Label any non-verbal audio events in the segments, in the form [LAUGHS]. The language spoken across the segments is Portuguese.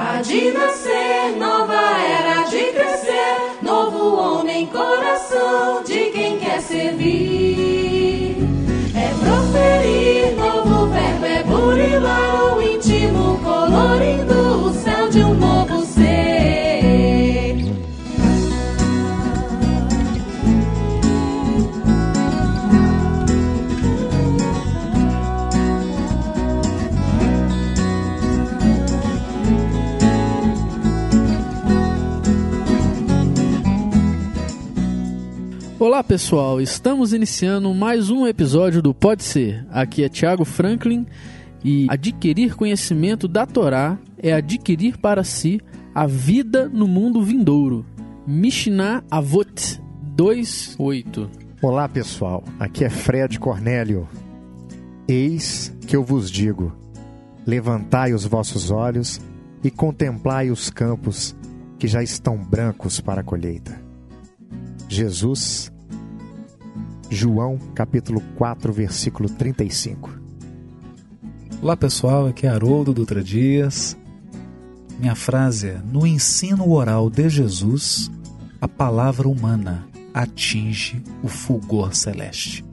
Há de nascer, nova era de crescer, novo homem, coração de quem quer servir. É proferir, novo verbo é burilar o íntimo, colorindo Olá pessoal, estamos iniciando mais um episódio do Pode Ser. Aqui é Thiago Franklin e adquirir conhecimento da Torá é adquirir para si a vida no mundo vindouro. Mishnah Avot 2:8. Olá pessoal, aqui é Fred Cornélio. Eis que eu vos digo: levantai os vossos olhos e contemplai os campos que já estão brancos para a colheita. Jesus, João capítulo 4, versículo 35. Olá pessoal, aqui é Haroldo Dutra Dias. Minha frase é: No ensino oral de Jesus, a palavra humana atinge o fulgor celeste.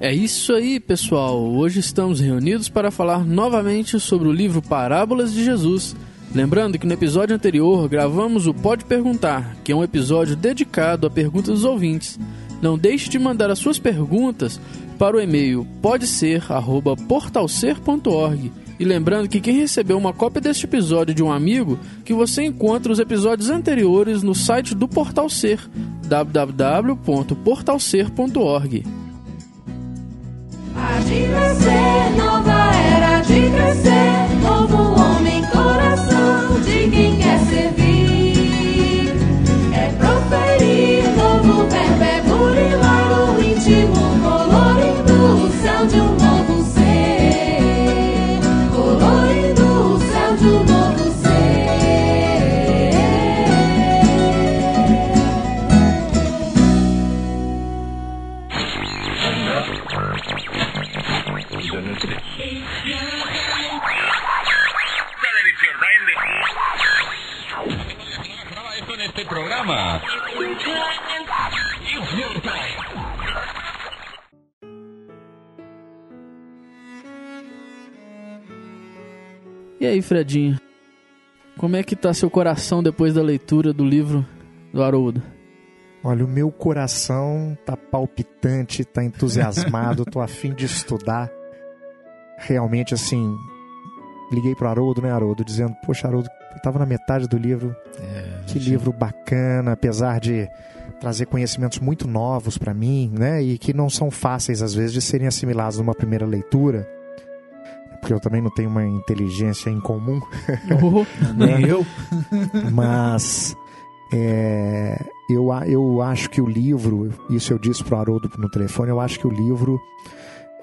É isso aí, pessoal. Hoje estamos reunidos para falar novamente sobre o livro Parábolas de Jesus. Lembrando que no episódio anterior gravamos o Pode Perguntar, que é um episódio dedicado a perguntas dos ouvintes. Não deixe de mandar as suas perguntas para o e-mail podeser@portalser.org. E lembrando que quem recebeu uma cópia deste episódio de um amigo, que você encontra os episódios anteriores no site do Portal Ser, www.portalser.org. Há de nascer, nova era de crescer, novo homem, E aí, Fredinho? Como é que tá seu coração depois da leitura do livro do Haroldo? Olha, o meu coração tá palpitante, tá entusiasmado, tô afim de estudar. Realmente, assim, liguei pro Haroldo, né, Haroldo, dizendo, poxa, Haroldo, eu tava na metade do livro, que livro bacana, apesar de trazer conhecimentos muito novos para mim, né, e que não são fáceis às vezes de serem assimilados numa primeira leitura, porque eu também não tenho uma inteligência incomum, Oh, [LAUGHS] Nem eu. mas é, eu, eu acho que o livro, isso eu disse pro Haroldo no telefone, eu acho que o livro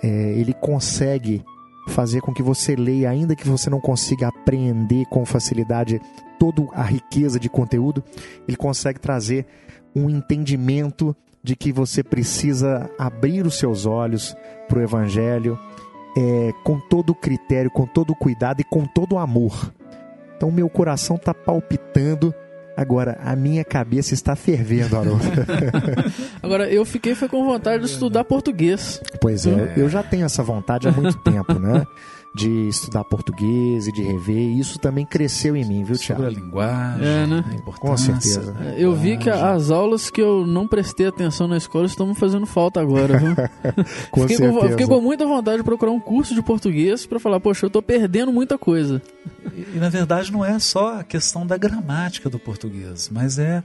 é, ele consegue fazer com que você leia, ainda que você não consiga apreender com facilidade toda a riqueza de conteúdo, ele consegue trazer um entendimento de que você precisa abrir os seus olhos para o Evangelho é, com todo o critério, com todo o cuidado e com todo o amor. Então, meu coração está palpitando. Agora, a minha cabeça está fervendo, Haroldo. [LAUGHS] Agora, eu fiquei foi com vontade de estudar português. Pois é, eu já tenho essa vontade há muito tempo, né? [LAUGHS] De estudar português e de rever. E isso também cresceu em mim, viu, Sobre a Tiago? linguagem, É, né? a. Com certeza. Eu vi que as aulas que eu não prestei atenção na escola estão me fazendo falta agora, viu? [LAUGHS] Com fiquei, certeza. com, fiquei com muita vontade de procurar um curso de português pra falar, poxa, eu tô perdendo muita coisa. E, e, na verdade não é só a questão da gramática do português, mas é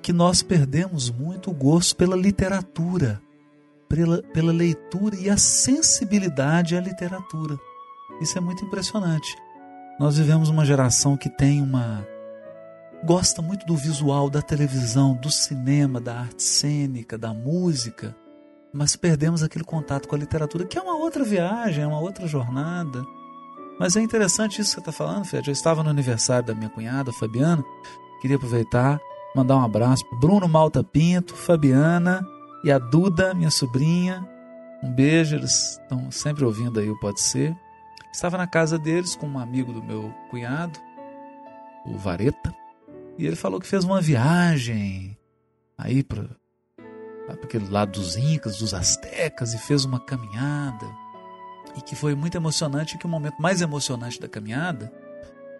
que nós perdemos muito o gosto pela literatura, pela, pela leitura e a sensibilidade à literatura. Isso é muito impressionante. Nós vivemos uma geração que tem uma gosta muito do visual, da televisão, do cinema, da arte cênica, da música, mas perdemos aquele contato com a literatura, que é uma outra viagem, é uma outra jornada. Mas é interessante isso que você está falando, Fred. Eu estava no aniversário da minha cunhada, Fabiana. Queria aproveitar, mandar um abraço para Bruno Malta Pinto, Fabiana e a Duda, minha sobrinha. Um beijo, eles estão sempre ouvindo aí o Pode Ser. Estava na casa deles com um amigo do meu cunhado o Vareta, e ele falou que fez uma viagem aí para aquele lado dos Incas, dos Astecas, e fez uma caminhada. E que foi muito emocionante, e que o momento mais emocionante da caminhada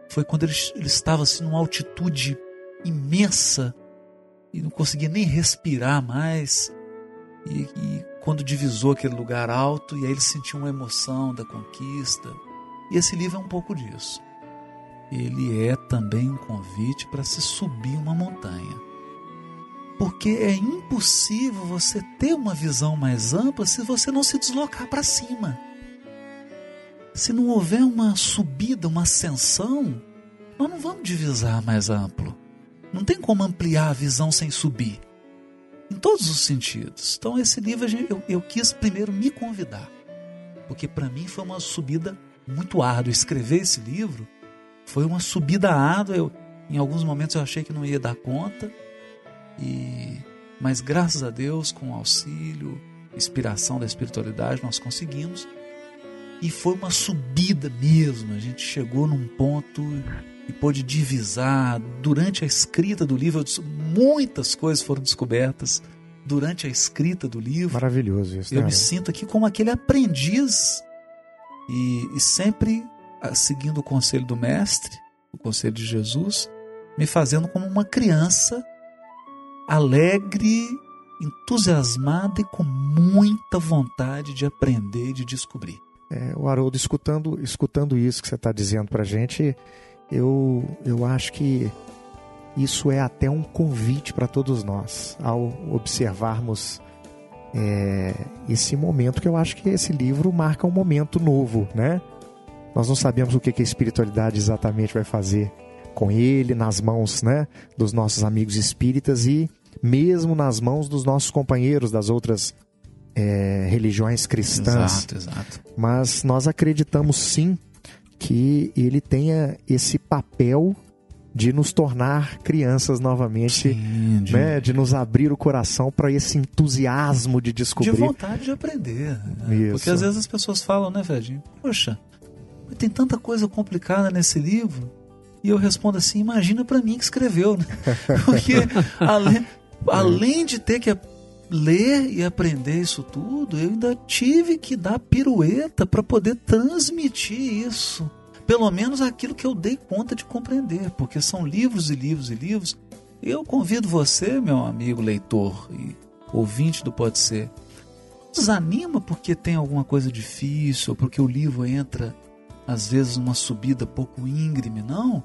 foi quando ele, ele estava assim numa altitude imensa e não conseguia nem respirar mais. E, e, quando divisou aquele lugar alto, e aí ele sentiu uma emoção da conquista. E esse livro é um pouco disso. Ele é também um convite para se subir uma montanha. Porque é impossível você ter uma visão mais ampla se você não se deslocar para cima. Se não houver uma subida, uma ascensão, nós não vamos divisar mais amplo. Não tem como ampliar a visão sem subir. Em todos os sentidos. Então, esse livro eu, eu quis primeiro me convidar. Porque para mim foi uma subida muito árdua. Escrever esse livro foi uma subida árdua. Eu, em alguns momentos eu achei que não ia dar conta. E mas graças a Deus, com auxílio, inspiração da espiritualidade, nós conseguimos. E foi uma subida mesmo. A gente chegou num ponto e pôde divisar. Durante a escrita do livro, muitas coisas foram descobertas. Durante a escrita do livro. Maravilhoso isso. Eu né? me sinto aqui como aquele aprendiz e, e sempre ah, seguindo o conselho do Mestre, o conselho de Jesus, me fazendo como uma criança alegre, entusiasmada e com muita vontade de aprender e de descobrir. É, o Haroldo, escutando, escutando isso que você está dizendo para a gente, eu, eu acho que isso é até um convite para todos nós, ao observarmos é, esse momento, que eu acho que esse livro marca um momento novo, né? Nós não sabemos o que, que a espiritualidade exatamente vai fazer com ele, nas mãos né, dos nossos amigos espíritas e mesmo nas mãos dos nossos companheiros das outras é, religiões cristãs. Exato, exato. Mas nós acreditamos sim que ele tenha esse papel de nos tornar crianças novamente, Sim, de, né? de nos abrir o coração para esse entusiasmo de de descobrir. vontade de aprender. né? Porque às vezes as pessoas falam, né, Fredinho? Poxa, tem tanta coisa complicada nesse livro. E eu respondo assim: imagina para mim que escreveu, né? [LAUGHS] Porque além, além de ter que ler e aprender isso tudo, eu ainda tive que dar pirueta para poder transmitir isso. Pelo menos aquilo que eu dei conta de compreender, porque são livros e livros e livros. Eu convido você, meu amigo leitor e ouvinte do Pode Ser, desanima porque tem alguma coisa difícil, ou porque o livro entra, às vezes, numa subida pouco íngreme, não.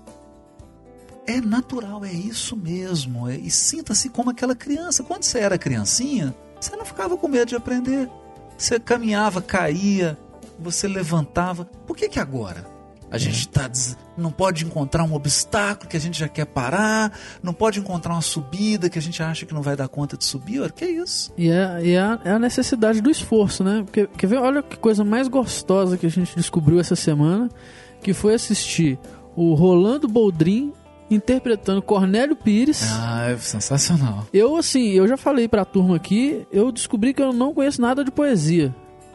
É natural, é isso mesmo. é- e sinta-se como aquela criança. Quando você era criancinha, você não ficava com medo de aprender. Você caminhava, caía, você levantava. Por que que agora? A gente tá, des- não pode encontrar um obstáculo que a gente já quer parar, não pode encontrar uma subida que a gente acha que não vai dar conta de subir. Olha, que isso? E é, e é a, é a necessidade do esforço, né? Porque, quer ver? Olha que coisa mais gostosa que a gente descobriu essa semana, que foi assistir o Rolando Boldrin interpretando Cornélio Pires. Ah, é sensacional. Eu, assim, eu já falei pra turma aqui, eu descobri que eu não conheço nada de poesia,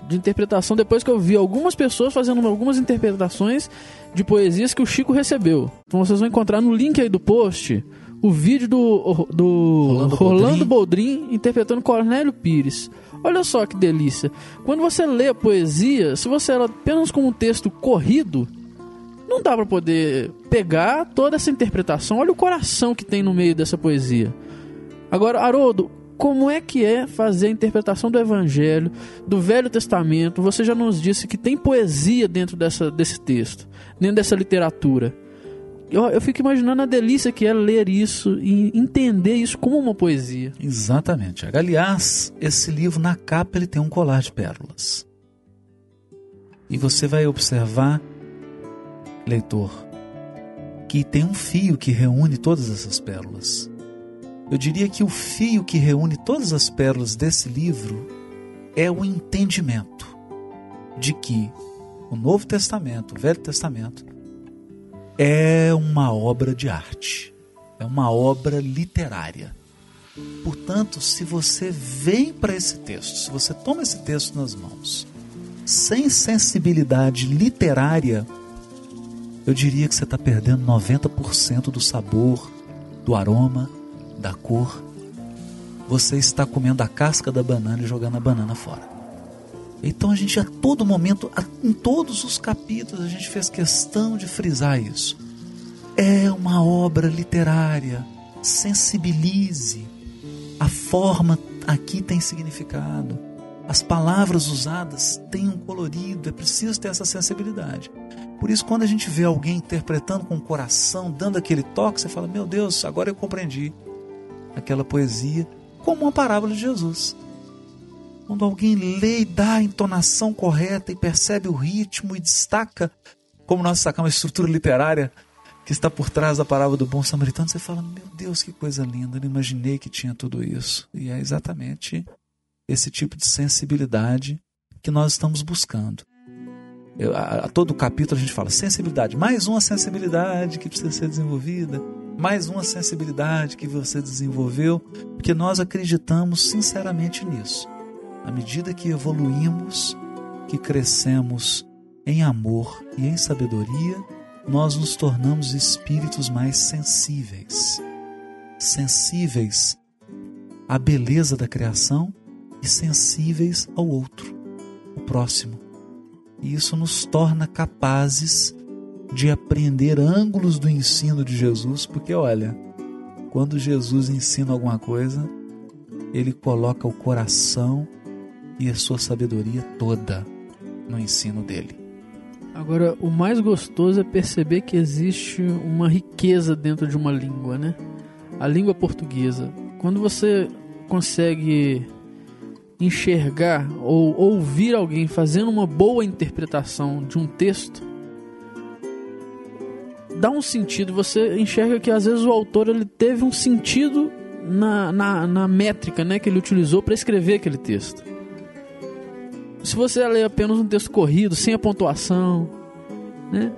de interpretação, depois que eu vi algumas pessoas fazendo algumas interpretações de poesias que o Chico recebeu. Então vocês vão encontrar no link aí do post o vídeo do, do Rolando Rolando, Boldrin. Boldrin interpretando Cornélio Pires. Olha só que delícia. Quando você lê a poesia, se você ela apenas como um texto corrido, não dá pra poder pegar toda essa interpretação. Olha o coração que tem no meio dessa poesia. Agora, Haroldo, como é que é fazer a interpretação do Evangelho, do Velho Testamento? Você já nos disse que tem poesia dentro dessa, desse texto, dentro dessa literatura. Eu, eu fico imaginando a delícia que é ler isso e entender isso como uma poesia. Exatamente. Aliás, esse livro na capa ele tem um colar de pérolas. E você vai observar, leitor, que tem um fio que reúne todas essas pérolas. Eu diria que o fio que reúne todas as pérolas desse livro é o entendimento de que o Novo Testamento, o Velho Testamento, é uma obra de arte, é uma obra literária. Portanto, se você vem para esse texto, se você toma esse texto nas mãos, sem sensibilidade literária, eu diria que você está perdendo 90% do sabor, do aroma, da cor. Você está comendo a casca da banana e jogando a banana fora. Então a gente a todo momento, em todos os capítulos, a gente fez questão de frisar isso. É uma obra literária. Sensibilize. A forma aqui tem significado. As palavras usadas têm um colorido. É preciso ter essa sensibilidade. Por isso, quando a gente vê alguém interpretando com o coração, dando aquele toque, você fala: Meu Deus, agora eu compreendi aquela poesia como uma parábola de Jesus. Quando alguém lê e dá a entonação correta e percebe o ritmo e destaca, como nós sacamos a estrutura literária que está por trás da parábola do bom samaritano, você fala: Meu Deus, que coisa linda, não imaginei que tinha tudo isso. E é exatamente esse tipo de sensibilidade que nós estamos buscando. Eu, a, a, todo capítulo a gente fala sensibilidade, mais uma sensibilidade que precisa ser desenvolvida, mais uma sensibilidade que você desenvolveu, porque nós acreditamos sinceramente nisso. À medida que evoluímos, que crescemos em amor e em sabedoria, nós nos tornamos espíritos mais sensíveis. Sensíveis à beleza da criação e sensíveis ao outro, o próximo. E isso nos torna capazes de aprender ângulos do ensino de Jesus, porque olha, quando Jesus ensina alguma coisa, ele coloca o coração e a sua sabedoria toda no ensino dele. Agora, o mais gostoso é perceber que existe uma riqueza dentro de uma língua, né? A língua portuguesa. Quando você consegue enxergar ou ouvir alguém fazendo uma boa interpretação de um texto, dá um sentido. Você enxerga que às vezes o autor ele teve um sentido na, na, na métrica né, que ele utilizou para escrever aquele texto. Se você lê apenas um texto corrido, sem a pontuação, né,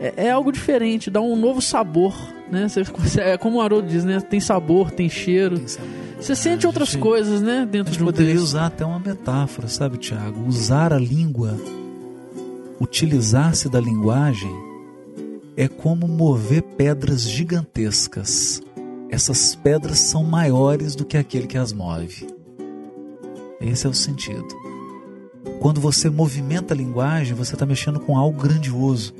é, é algo diferente, dá um novo sabor. Né? [LAUGHS] Você, é como o Haroldo diz, né? tem sabor, tem cheiro. Tem sabor. Você sente outras gente, coisas, né, dentro de um poderia texto. usar até uma metáfora, sabe, Tiago? Usar a língua, utilizar-se da linguagem é como mover pedras gigantescas. Essas pedras são maiores do que aquele que as move. Esse é o sentido. Quando você movimenta a linguagem, você está mexendo com algo grandioso.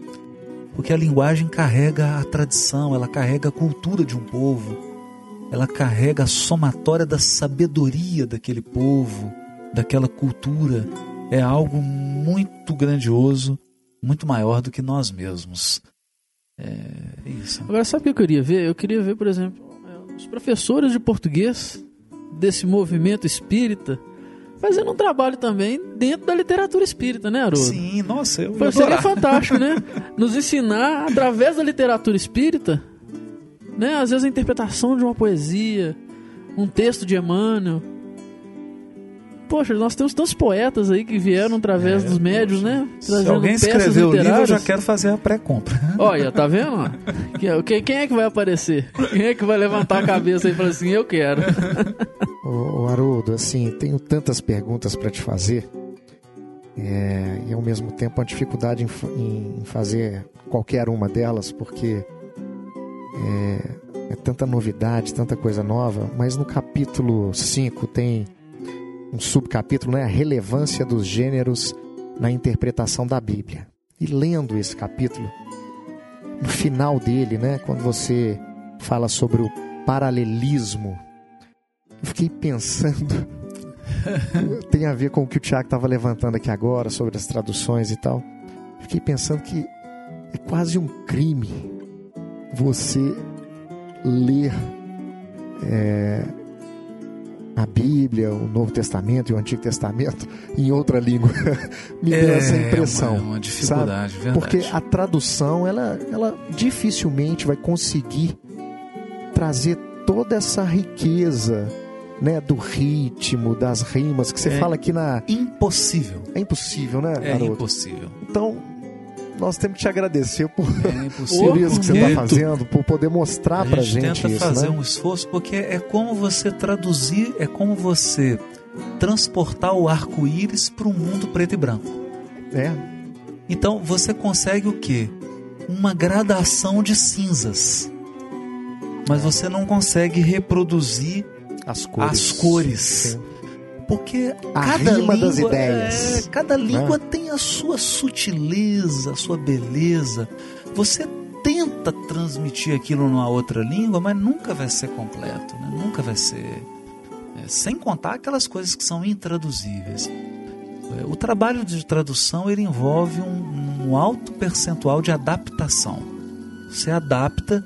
Porque a linguagem carrega a tradição, ela carrega a cultura de um povo ela carrega a somatória da sabedoria daquele povo, daquela cultura. É algo muito grandioso, muito maior do que nós mesmos. É isso. Agora, sabe o que eu queria ver? Eu queria ver, por exemplo, os professores de português desse movimento espírita fazendo um trabalho também dentro da literatura espírita, né, Haroldo? Sim, nossa, eu Foi, Seria fantástico, né? [LAUGHS] Nos ensinar, através da literatura espírita, né? Às vezes a interpretação de uma poesia, um texto de Emmanuel. Poxa, nós temos tantos poetas aí que vieram através é, dos médios, né? Trazendo Se alguém escreveu o livro, eu já quero fazer a pré-compra. Olha, tá vendo? Quem, quem é que vai aparecer? Quem é que vai levantar a cabeça e falar assim, eu quero? [LAUGHS] Ô, Haroldo, assim, tenho tantas perguntas para te fazer. É, e ao mesmo tempo uma dificuldade em, em fazer qualquer uma delas, porque é, é tanta novidade, tanta coisa nova, mas no capítulo 5 tem um subcapítulo, né? A relevância dos gêneros na interpretação da Bíblia. E lendo esse capítulo, no final dele, né, quando você fala sobre o paralelismo, eu fiquei pensando, [LAUGHS] tem a ver com o que o Tiago estava levantando aqui agora sobre as traduções e tal. Fiquei pensando que é quase um crime você ler é, a Bíblia, o Novo Testamento e o Antigo Testamento [LAUGHS] em outra língua. [LAUGHS] Me é, deu essa impressão. É uma, uma dificuldade, sabe? Porque a tradução, ela, ela dificilmente vai conseguir trazer toda essa riqueza né, do ritmo, das rimas que você é fala aqui na. Impossível. É impossível, né? É impossível. Então, nós temos que te agradecer por, é [LAUGHS] isso que você está fazendo, por poder mostrar para gente, gente tenta isso, fazer né? um esforço, porque é como você traduzir, é como você transportar o arco-íris para um mundo preto e branco. É. Então você consegue o quê? uma gradação de cinzas. Mas você não consegue reproduzir As cores. as cores. Sim. Porque A cada língua, das ideias. é, cada língua tem a sua sutileza, a sua beleza. Você tenta transmitir aquilo numa outra língua, mas nunca vai ser completo, né? nunca vai ser. é, sem contar aquelas coisas que são intraduzíveis. É, O trabalho de tradução ele envolve um, um alto percentual de adaptação. Você adapta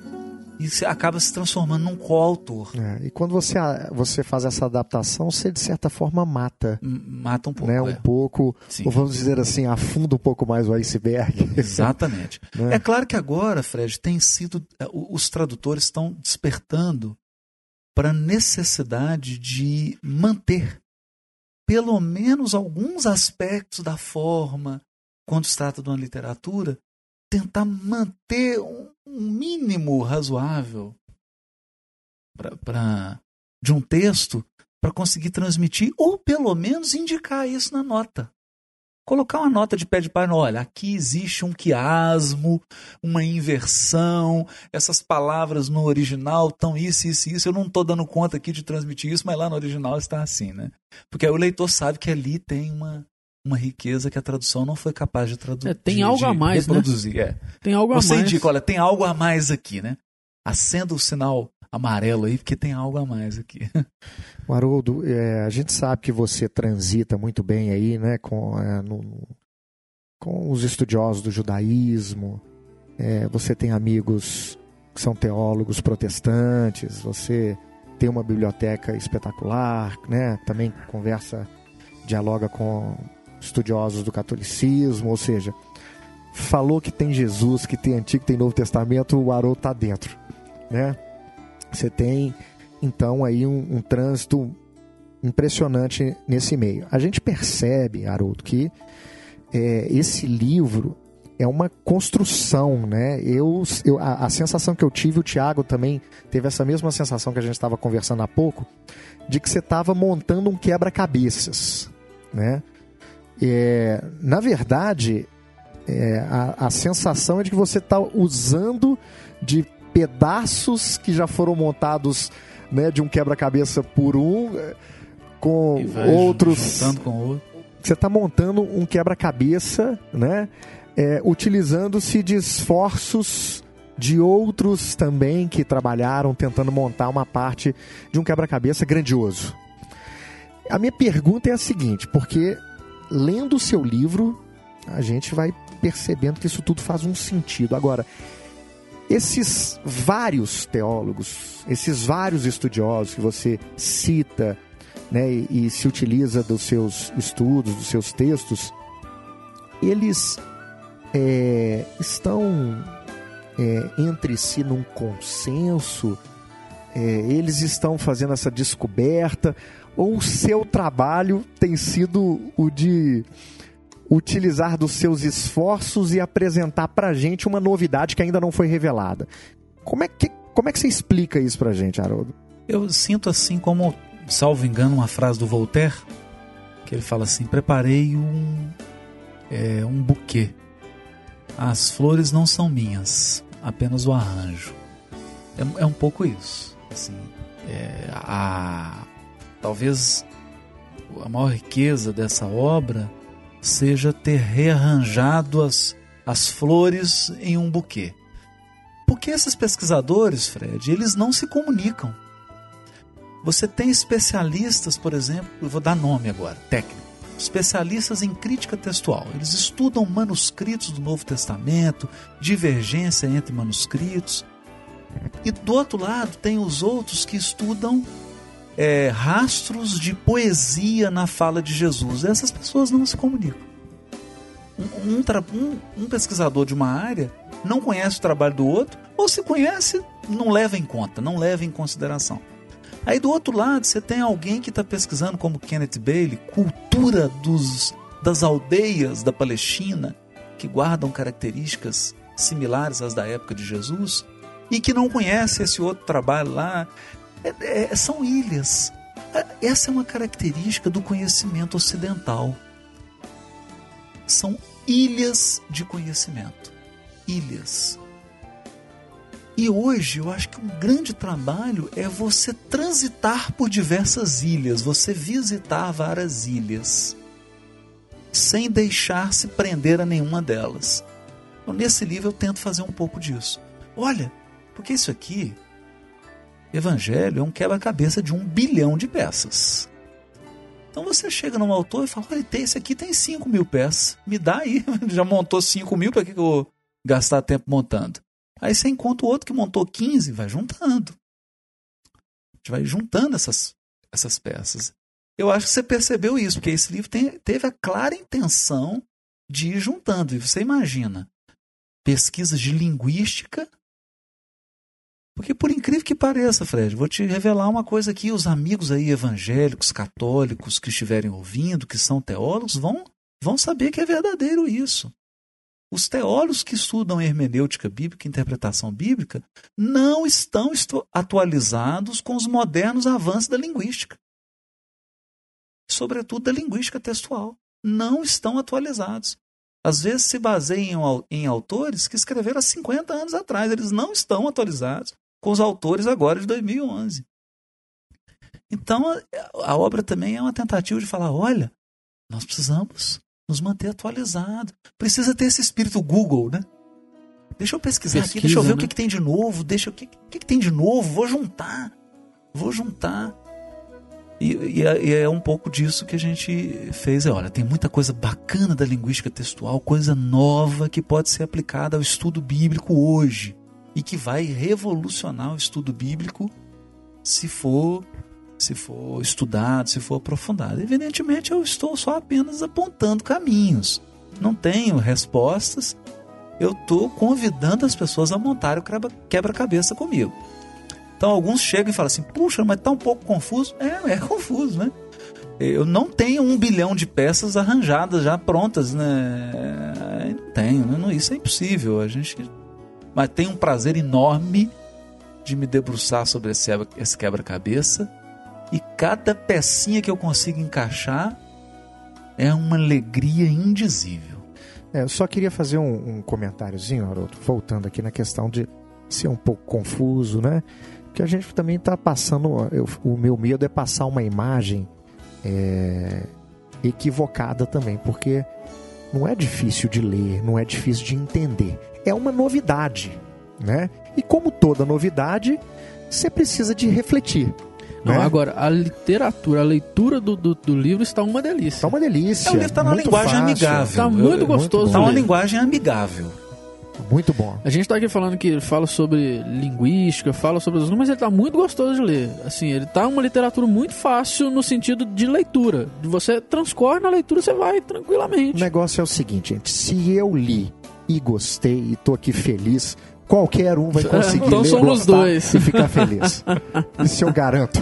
e acaba se transformando num coautor. É, e quando você, você faz essa adaptação, você de certa forma mata. Mata um pouco. né, é. um pouco, Sim. ou vamos dizer assim, afunda um pouco mais o iceberg. [LAUGHS] Exatamente. Né? É claro que agora, Fred, tem sido. o- Os tradutores estão despertando para a necessidade de manter pelo menos alguns aspectos da forma, quando se trata de uma literatura, tentar manter um, um mínimo razoável pra, pra- de um texto para conseguir transmitir, ou pelo menos indicar isso na nota colocar uma nota de pé de página, olha, aqui existe um quiasmo, uma inversão, essas palavras no original estão isso, isso, isso, eu não estou dando conta aqui de transmitir isso, mas lá no original está assim, né? Porque aí o leitor sabe que ali tem uma, uma riqueza que a tradução não foi capaz de traduzir. É, tem algo a mais, né? reproduzir, é. Tem algo a Você mais. indica, olha, tem algo a mais aqui, né? Acenda o sinal amarelo aí, porque tem algo a mais aqui. O [LAUGHS] Haroldo, é, a gente sabe que você transita muito bem aí, né, com, é, no- com os estudiosos do judaísmo. É, você tem amigos que são teólogos protestantes. Você tem uma biblioteca espetacular, né? Também conversa, dialoga com estudiosos do catolicismo, ou seja, falou que tem Jesus, que tem Antigo, que tem Novo Testamento, o Haroldo está dentro, né? Você tem então aí um, um trânsito impressionante nesse meio. A gente percebe, Haroldo, que é, esse livro é uma construção, né? Eu, eu a, a sensação que eu tive, o Tiago também teve essa mesma sensação que a gente estava conversando há pouco, de que você estava montando um quebra-cabeças, né? É, na verdade, é, a, a sensação é de que você está usando de pedaços que já foram montados né, de um quebra-cabeça por um, eh, com outros. Com outro. Você está montando um quebra-cabeça, né? é, utilizando-se de esforços de outros também que trabalharam tentando montar uma parte de um quebra-cabeça grandioso. A minha pergunta é a seguinte, porque lendo o seu livro, a gente vai percebendo que isso tudo faz um sentido. Agora, esses vários teólogos, esses vários estudiosos que você cita né, e, e se utiliza dos seus estudos, dos seus textos, eles é, estão é, entre si num consenso, é, eles estão fazendo essa descoberta, ou o seu trabalho tem sido o de utilizar dos seus esforços e apresentar pra gente uma novidade que ainda não foi revelada. Como é que, como é que você explica isso pra gente, Haroldo? Eu sinto assim como, salvo engano, uma frase do Voltaire, que ele fala assim: preparei um, é, um buquê. As flores não são minhas, apenas o arranjo. É, é um pouco isso. Assim, é, a, talvez a maior riqueza dessa obra seja ter rearranjado as, as flores em um buquê. Porque esses pesquisadores, Fred, eles não se comunicam. Você tem especialistas, por exemplo, eu vou dar nome agora, técnico, especialistas em crítica textual. Eles estudam manuscritos do Novo Testamento, divergência entre manuscritos. E do outro lado tem os outros que estudam é, rastros de poesia na fala de Jesus. Essas pessoas não se comunicam. Um, um, um pesquisador de uma área não conhece o trabalho do outro, ou se conhece, não leva em conta, não leva em consideração. Aí do outro lado você tem alguém que está pesquisando, como Kenneth Bailey, cultura dos, das aldeias da Palestina, que guardam características similares às da época de Jesus, e que não conhece esse outro trabalho lá. É- é- são ilhas. É- Essa é uma característica do conhecimento ocidental. São ilhas de conhecimento. ilhas. E hoje eu acho que um grande trabalho é você transitar por diversas ilhas, você visitar várias ilhas, sem deixar se prender a nenhuma delas. Então, nesse livro eu tento fazer um pouco disso. Olha, porque isso aqui, Evangelho, é um quebra-cabeça de um bilhão de peças. Então você chega num autor e fala: olha, esse aqui tem 5 mil peças, me dá aí. [LAUGHS] Já montou 5 mil, para que eu vou gastar tempo montando? Aí você encontra o outro que montou 15, vai juntando. A gente vai juntando essas, essas peças. Eu acho que você percebeu isso, porque esse livro tem, teve a clara intenção de ir juntando. E você imagina pesquisas de linguística. Porque, por incrível que pareça, Fred, vou te revelar uma coisa aqui: os amigos aí evangélicos, católicos que estiverem ouvindo, que são teólogos, vão, vão saber que é verdadeiro isso. Os teólogos que estudam hermenêutica bíblica, interpretação bíblica, não estão atualizados com os modernos avanços da linguística. Sobretudo da linguística textual. Não estão atualizados. Às vezes se baseiam em, em autores que escreveram há 50 anos atrás. Eles não estão atualizados com os autores agora de 2011. Então, a, a obra também é uma tentativa de falar: olha, nós precisamos nos manter atualizado. Precisa ter esse espírito Google, né? Deixa eu pesquisar Pesquisa, aqui, deixa eu ver né? o que, que tem de novo, deixa o que, que, que tem de novo, vou juntar, vou juntar. E, e é- e é um pouco disso que a gente fez. É, olha, tem muita coisa bacana da linguística textual, coisa nova que pode ser aplicada ao estudo bíblico hoje e que vai revolucionar o estudo bíblico se for se for estudado, se for aprofundado. Evidentemente, eu estou só apenas apontando caminhos. Não tenho respostas. Eu estou convidando as pessoas a montarem o quebra- quebra-cabeça comigo. Então, alguns chegam e falam assim: puxa, mas está um pouco confuso. É, é confuso, né? Eu não tenho um bilhão de peças arranjadas, já prontas, né? Não tenho, né? Isso é impossível. A gente. Mas tem um prazer enorme de me debruçar sobre esse quebra-cabeça e cada pecinha que eu consigo encaixar é uma alegria indizível. É, eu só queria fazer um, um comentáriozinho, Haroldo, voltando aqui na questão de ser um pouco confuso, né? Porque a gente também está passando. eu- o meu medo é passar uma imagem é, equivocada também, porque não é difícil de ler, não é difícil de entender. É uma novidade, né? E como toda novidade, você precisa de refletir. Não, né? agora, a literatura, a leitura do, do, do livro está uma delícia. Tá uma delícia. É, o livro tá numa linguagem fácil, amigável. Tá muito Eu- gostoso Tá de uma linguagem amigável. Muito bom. A gente tá aqui falando que ele fala sobre linguística, fala sobre as mas ele tá muito gostoso de ler. Assim, ele tá uma literatura muito fácil no sentido de leitura. Você transcorre na leitura, você vai O tranquilamente. negócio é o seguinte, gente. Se eu li e gostei e tô aqui feliz, qualquer um vai [LAUGHS] conseguir Então ler, somos gostar dois. e ficar feliz. Isso eu garanto.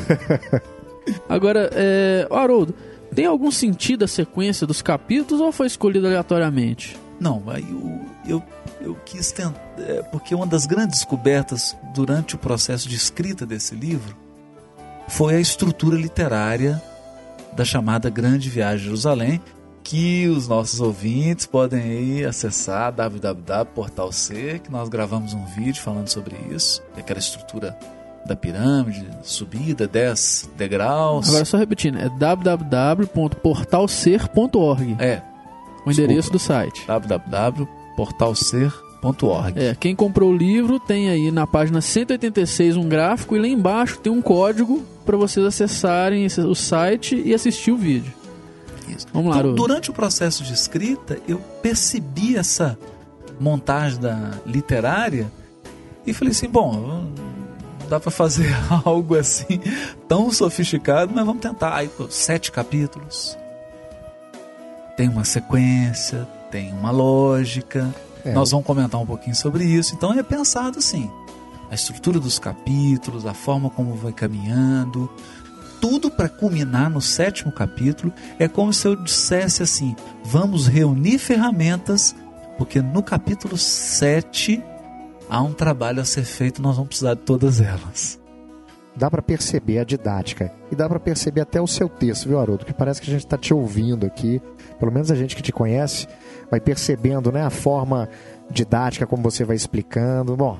[LAUGHS] Agora, é... Ô, Haroldo, tem algum sentido a sequência dos capítulos ou foi escolhido aleatoriamente? Não, aí eu, eu, eu quis tentar. é, porque uma das grandes descobertas durante o processo de escrita desse livro foi a estrutura literária da chamada Grande Viagem a Jerusalém, que os nossos ouvintes podem aí acessar www.portal C, que nós gravamos um vídeo falando sobre isso, aquela estrutura da pirâmide, subida, 10 degraus. Agora, só repetindo, é www.portalser.org, É, o endereço do site. www.portalcer.org. É, quem comprou o livro tem aí na página 186 um gráfico e lá embaixo tem um código para vocês acessarem o site e assistir o vídeo. Isso. Vamos lá, Então, durante o processo de escrita, eu percebi essa montagem da literária e falei assim, bom, dá para fazer [LAUGHS] algo assim tão sofisticado, mas vamos tentar. Aí, sete capítulos, tem uma sequência, tem uma lógica. É. Nós vamos comentar um pouquinho sobre isso. Então é pensado assim, a estrutura dos capítulos, a forma como vai caminhando, tudo para culminar no sétimo capítulo. É como se eu dissesse assim: vamos reunir ferramentas, porque no capítulo 7 há um trabalho a ser feito, nós vamos precisar de todas elas. Dá pra perceber a didática e dá pra perceber até o seu texto, viu, Haroldo? Que parece que a gente tá te ouvindo aqui. Pelo menos a gente que te conhece vai percebendo, né, a forma didática, como você vai explicando. Bom,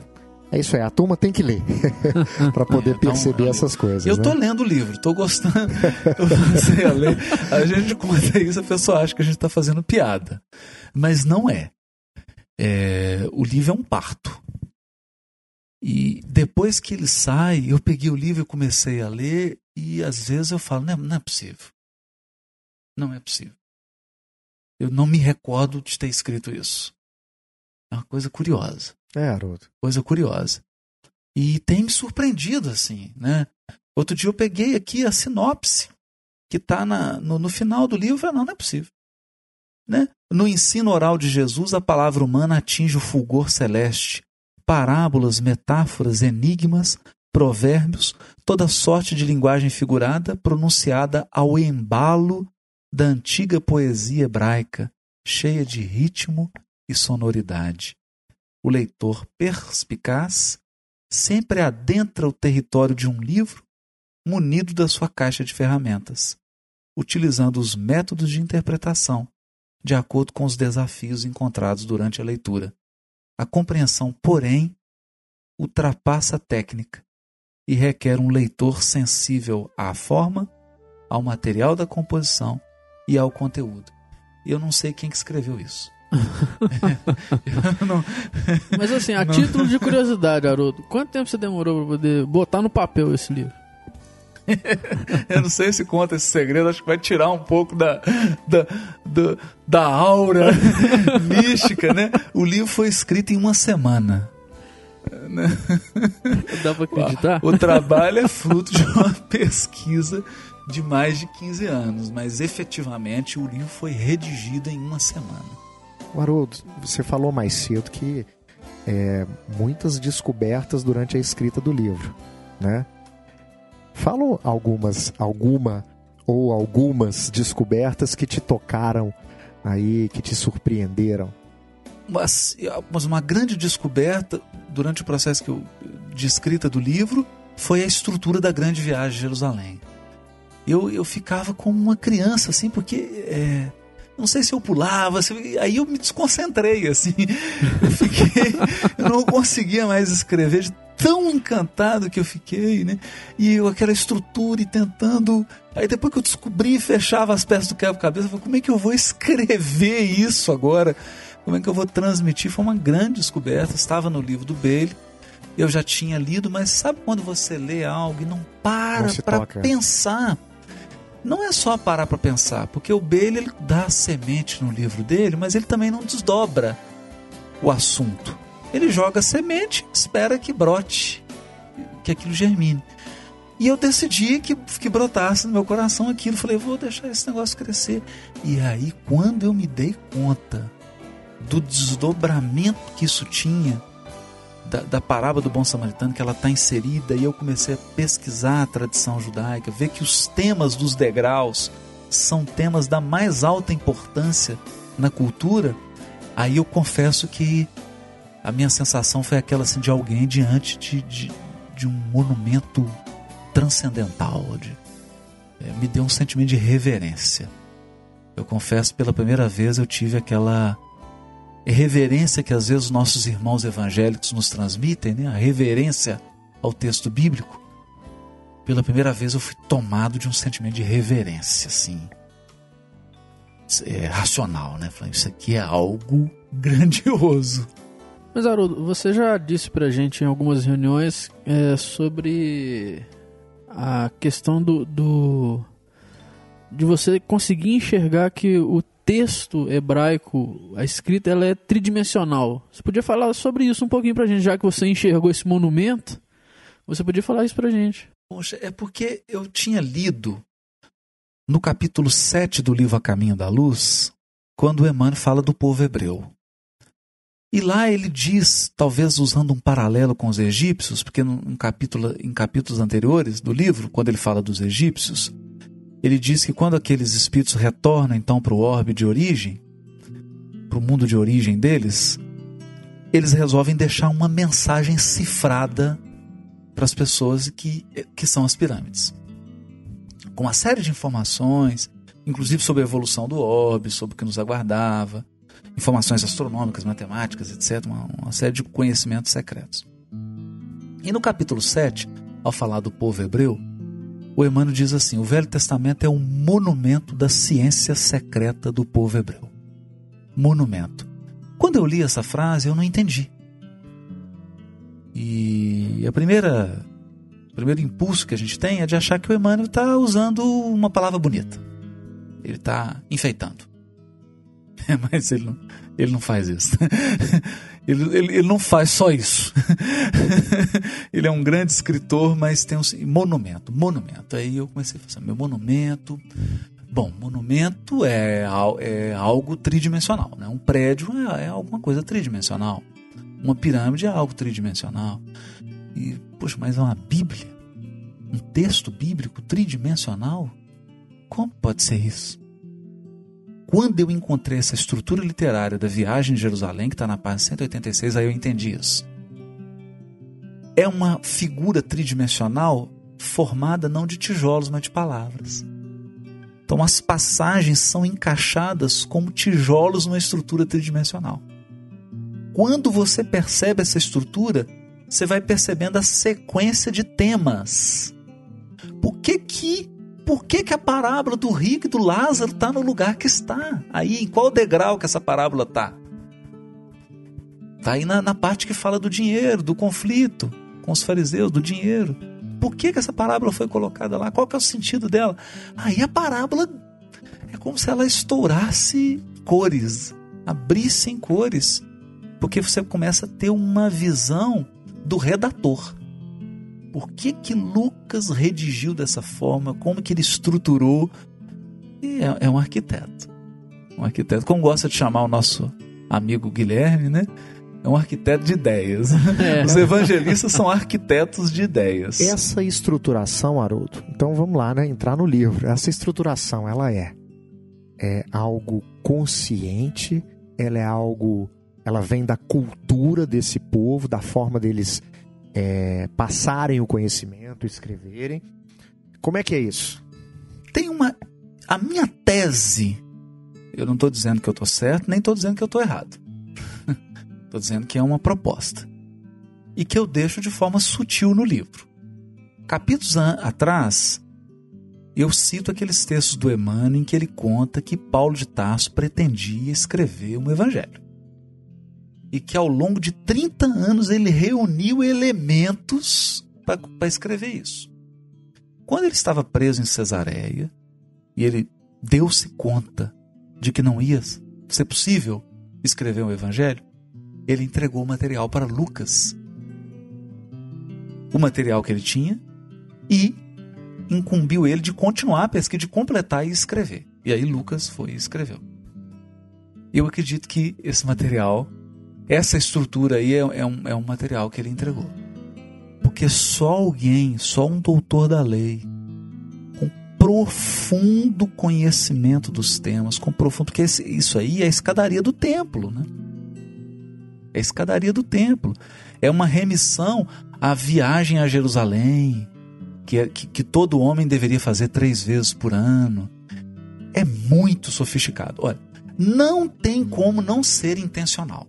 é isso aí, a turma tem que ler [LAUGHS] para poder Então, perceber eu- essas coisas. Eu né? tô lendo o livro, tô gostando. [LAUGHS] Eu comecei a ler. A gente conta isso, a pessoa acha que a gente tá fazendo piada. Mas não é. É, O livro é um parto. E depois que ele sai, eu peguei o livro e comecei a ler, e às vezes eu falo, não é, não é possível. Não é possível. Eu não me recordo de ter escrito isso. É uma coisa curiosa É, Haroldo. coisa curiosa. E tem me surpreendido, assim, né? Outro dia eu peguei aqui a sinopse, que está no, no final do livro, não, não é possível. Né? No ensino oral de Jesus, a palavra humana atinge o fulgor celeste. Parábolas, metáforas, enigmas, provérbios, toda sorte de linguagem figurada pronunciada ao embalo da antiga poesia hebraica, cheia de ritmo e sonoridade o leitor perspicaz sempre adentra o território de um livro munido da sua caixa de ferramentas, utilizando os métodos de interpretação de acordo com os desafios encontrados durante a leitura. A compreensão, porém, ultrapassa a técnica e requer um leitor sensível à forma, ao material da composição e ao conteúdo. Eu não sei quem que escreveu isso. [LAUGHS] Não- Mas assim, a [LAUGHS] Não. título de curiosidade, Haroldo, quanto tempo você demorou pra poder botar no papel esse livro? [LAUGHS] Eu não sei se conta esse segredo, acho que vai tirar um pouco da, da, da, da aura mística, né? O livro foi escrito em uma semana. Dá pra acreditar? O trabalho é fruto de uma pesquisa de mais de 15 anos, mas efetivamente o livro foi redigido em uma semana. Haroldo, você falou mais cedo que é, muitas descobertas durante a escrita do livro, né? Falam algumas, alguma ou algumas descobertas que te tocaram aí, que te surpreenderam. Mas, mas uma grande descoberta durante o processo que eu- de escrita do livro foi a estrutura da grande viagem a Jerusalém. Eu, eu ficava como uma criança, assim, porque é, não sei se eu pulava, se- aí eu me desconcentrei, assim. Eu fiquei, eu não conseguia mais escrever de tão encantado que eu fiquei, né? E eu, aquela estrutura e tentando. Aí depois que eu descobri, fechava as peças do quebra-cabeça, eu falei, como é que eu vou escrever isso agora? Como é que eu vou transmitir? Foi uma grande descoberta. Estava no livro do Bailey. Eu já tinha lido, mas sabe quando você lê algo e não para para pensar? Não é só parar para pensar, porque o Bailey ele dá semente no livro dele, mas ele também não desdobra o assunto. Ele joga semente, espera que brote, que aquilo germine. E eu decidi que, que brotasse no meu coração aquilo. Falei, vou deixar esse negócio crescer. E aí, quando eu me dei conta do desdobramento que isso tinha, da, da parábola do bom samaritano, que ela está inserida, e eu comecei a pesquisar a tradição judaica, ver que os temas dos degraus são temas da mais alta importância na cultura, aí eu confesso que a minha sensação foi aquela assim, de alguém diante de, de, de um monumento transcendental. De, é, me deu um sentimento de reverência. Eu confesso, pela primeira vez eu tive aquela reverência que às vezes os nossos irmãos evangélicos nos transmitem, né? a reverência ao texto bíblico. Pela primeira vez eu fui tomado de um sentimento de reverência, assim, é, racional, né? Falei, isso aqui é algo [LAUGHS] grandioso. Mas, Haroldo, você já disse pra gente em algumas reuniões é, sobre a questão do, do. de você conseguir enxergar que o texto hebraico, a escrita, ela é tridimensional. Você podia falar sobre isso um pouquinho pra gente, já que você enxergou esse monumento? Você podia falar isso pra gente. Poxa, é porque eu tinha lido no capítulo 7 do livro A Caminho da Luz, quando Emmanuel fala do povo hebreu. E lá ele diz, talvez usando um paralelo com os egípcios, porque capítulo, em capítulos anteriores do livro, quando ele fala dos egípcios, ele diz que quando aqueles espíritos retornam então para o orbe de origem, para o mundo de origem deles, eles resolvem deixar uma mensagem cifrada para as pessoas que, que são as pirâmides. Com uma série de informações, inclusive sobre a evolução do orbe, sobre o que nos aguardava. informações astronômicas, matemáticas, etc., uma, uma série de conhecimentos secretos. E no capítulo 7, ao falar do povo hebreu, o Emmanuel diz assim: o Velho Testamento é um monumento da ciência secreta do povo hebreu. Monumento. Quando eu li essa frase, eu não entendi. E a primeira, o primeiro impulso que a gente tem é de achar que o Emmanuel está usando uma palavra bonita. Ele está enfeitando. [LAUGHS] Mas ele não, ele não faz isso. [LAUGHS] Ele, ele, ele, não faz só isso. [LAUGHS] ele é um grande escritor, mas tem um monumento, monumento. Aí eu comecei a fazer meu monumento. Bom, monumento é, é algo tridimensional, né? Um prédio é, é alguma coisa tridimensional. Uma pirâmide é algo tridimensional. E, poxa, mas é uma Bíblia? Um texto bíblico tridimensional? Como pode ser isso? Quando eu encontrei essa estrutura literária da viagem de Jerusalém, que está na página 186, aí eu entendi isso. É uma figura tridimensional formada não de tijolos, mas de palavras. Então as passagens são encaixadas como tijolos numa estrutura tridimensional. Quando você percebe essa estrutura, você vai percebendo a sequência de temas. Por que que por que, que a parábola do rico e do Lázaro está no lugar que está? Aí, em qual degrau que essa parábola está? Está aí na, na, parte que fala do dinheiro, do conflito com os fariseus, do dinheiro. Por que, que essa parábola foi colocada lá? Qual que é o sentido dela? Aí a parábola é como se ela estourasse cores, abrisse em cores. Porque você começa a ter uma visão do redator por que que Lucas redigiu dessa forma, como que ele estruturou. E é, é um arquiteto. Um arquiteto, como gosta de chamar o nosso amigo Guilherme, né? É um arquiteto de ideias. [LAUGHS] É. Os evangelistas são arquitetos de ideias. Essa estruturação, Haroldo, então vamos lá, né? Entrar no livro. Essa estruturação, ela é, é algo consciente, ela é algo. Ela vem da cultura desse povo, da forma deles é, passarem o conhecimento, escreverem. Como é que é isso? Tem uma. A minha tese, eu não estou dizendo que eu estou certo, nem estou dizendo que eu estou errado. [LAUGHS] Estou dizendo que é uma proposta. E que eu deixo de forma sutil no livro. Capítulos atrás, eu cito aqueles textos do Emmanuel em que ele conta que Paulo de Tarso pretendia escrever um evangelho e que ao longo de 30 anos ele reuniu elementos para escrever isso. Quando ele estava preso em Cesareia e ele deu-se conta de que não ia ser possível escrever um evangelho, ele entregou o material para Lucas. O material que ele tinha e incumbiu ele de continuar a pesquisa, de completar e escrever. E aí Lucas foi e escreveu. Eu acredito que esse material essa estrutura aí é, é, um, é um material que ele entregou. Porque só alguém, só um doutor da lei, com profundo conhecimento dos temas, com profundo. Porque esse, isso aí é a escadaria do templo, né? É a escadaria do templo. É uma remissão à viagem a Jerusalém, que, é, que, que todo homem deveria fazer três vezes por ano. É muito sofisticado. Olha, não tem como não ser intencional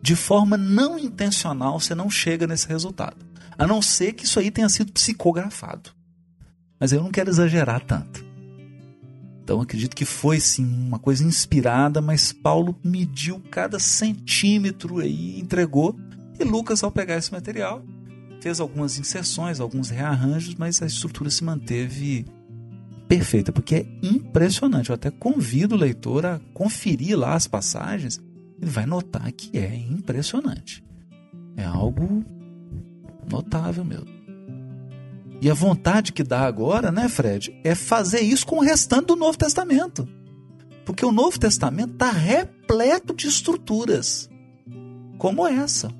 de forma não intencional, você não chega nesse resultado. A não ser que isso aí tenha sido psicografado. Mas eu não quero exagerar tanto. Então acredito que foi sim uma coisa inspirada, mas Paulo mediu cada centímetro aí, entregou. E Lucas, ao pegar esse material, fez algumas inserções, alguns rearranjos, mas a estrutura se manteve perfeita, porque é impressionante. Eu até convido o leitor a conferir lá as passagens vai notar que é impressionante. É algo notável mesmo. E a vontade que dá agora, né, Fred, é fazer isso com o restante do Novo Testamento. Porque o Novo Testamento está repleto de estruturas como essa.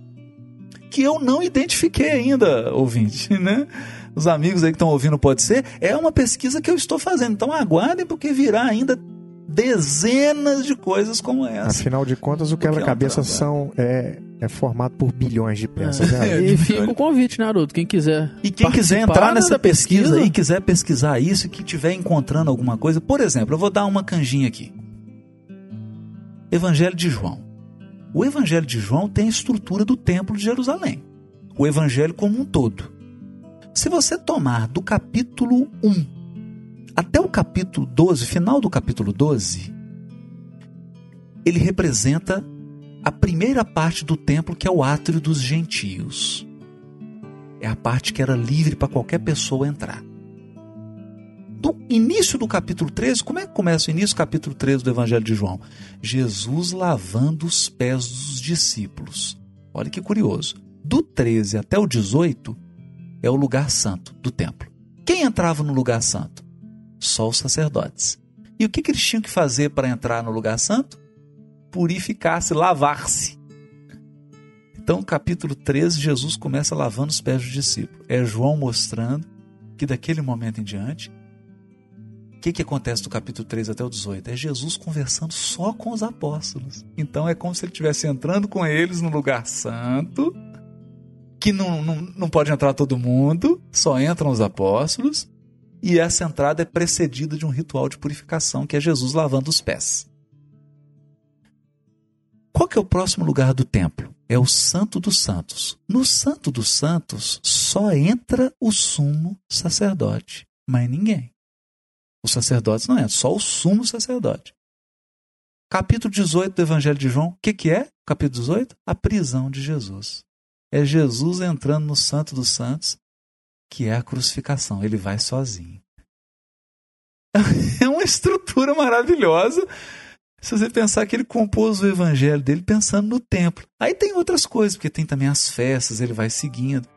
Que eu não identifiquei ainda, ouvinte, [LAUGHS] né? Os amigos aí que estão ouvindo, pode ser. É uma pesquisa que eu estou fazendo. Então aguardem, porque virá ainda dezenas de coisas como essa. Afinal de contas, o quebra-cabeça é um são é, é formado por bilhões de peças. É, né? e fica o convite, Naruto, quem quiser. E quem quiser entrar nessa pesquisa, pesquisa e quiser pesquisar isso e que estiver encontrando alguma coisa, por exemplo, eu vou dar uma canjinha aqui. Evangelho de João. O Evangelho de João tem a estrutura do Templo de Jerusalém. O Evangelho como um todo. Se você tomar do capítulo 1 até o capítulo 12, final do capítulo 12, ele representa a primeira parte do templo, que é o átrio dos gentios. É a parte que era livre para qualquer pessoa entrar. Do início do capítulo 13, como é que começa o início do capítulo 13 do Evangelho de João? Jesus lavando os pés dos discípulos. Olha que curioso. Do 13 até o 18 é o lugar santo do templo. Quem entrava no lugar santo? Só os sacerdotes. E o que, que eles tinham que fazer para entrar no lugar santo? Purificar-se, lavar-se. Então, capítulo 13, Jesus começa lavando os pés dos discípulos. É João mostrando que daquele momento em diante, o que, que acontece do capítulo 13 até o 18? É Jesus conversando só com os apóstolos. Então é como se ele estivesse entrando com eles no lugar santo, que não, não, não pode entrar todo mundo, só entram os apóstolos, e essa entrada é precedida de um ritual de purificação, que é Jesus lavando os pés. Qual que é o próximo lugar do templo? É o Santo dos Santos. No Santo dos Santos só entra o sumo sacerdote, mas ninguém. Os sacerdotes não entram, só o sumo sacerdote. Capítulo 18 do Evangelho de João, o que, que é? Capítulo 18? A prisão de Jesus. É Jesus entrando no Santo dos Santos que é a crucificação. Ele vai sozinho. [LAUGHS] É uma estrutura maravilhosa. Se você pensar que ele compôs o evangelho dele pensando no templo. Aí tem outras coisas, porque tem também as festas, ele vai seguindo.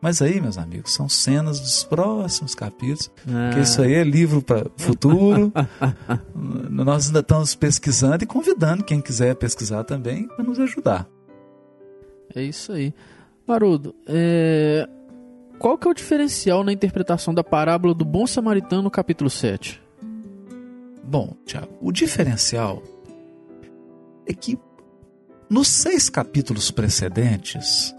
Mas aí, meus amigos, são cenas dos próximos capítulos. Ah. Que isso aí é livro para futuro. [LAUGHS] Nós ainda estamos pesquisando e convidando quem quiser pesquisar também para nos ajudar. É isso aí. Marudo, é... Qual que é o diferencial na interpretação da parábola do bom samaritano no capítulo 7? Bom, Tiago, o diferencial é que nos seis capítulos precedentes,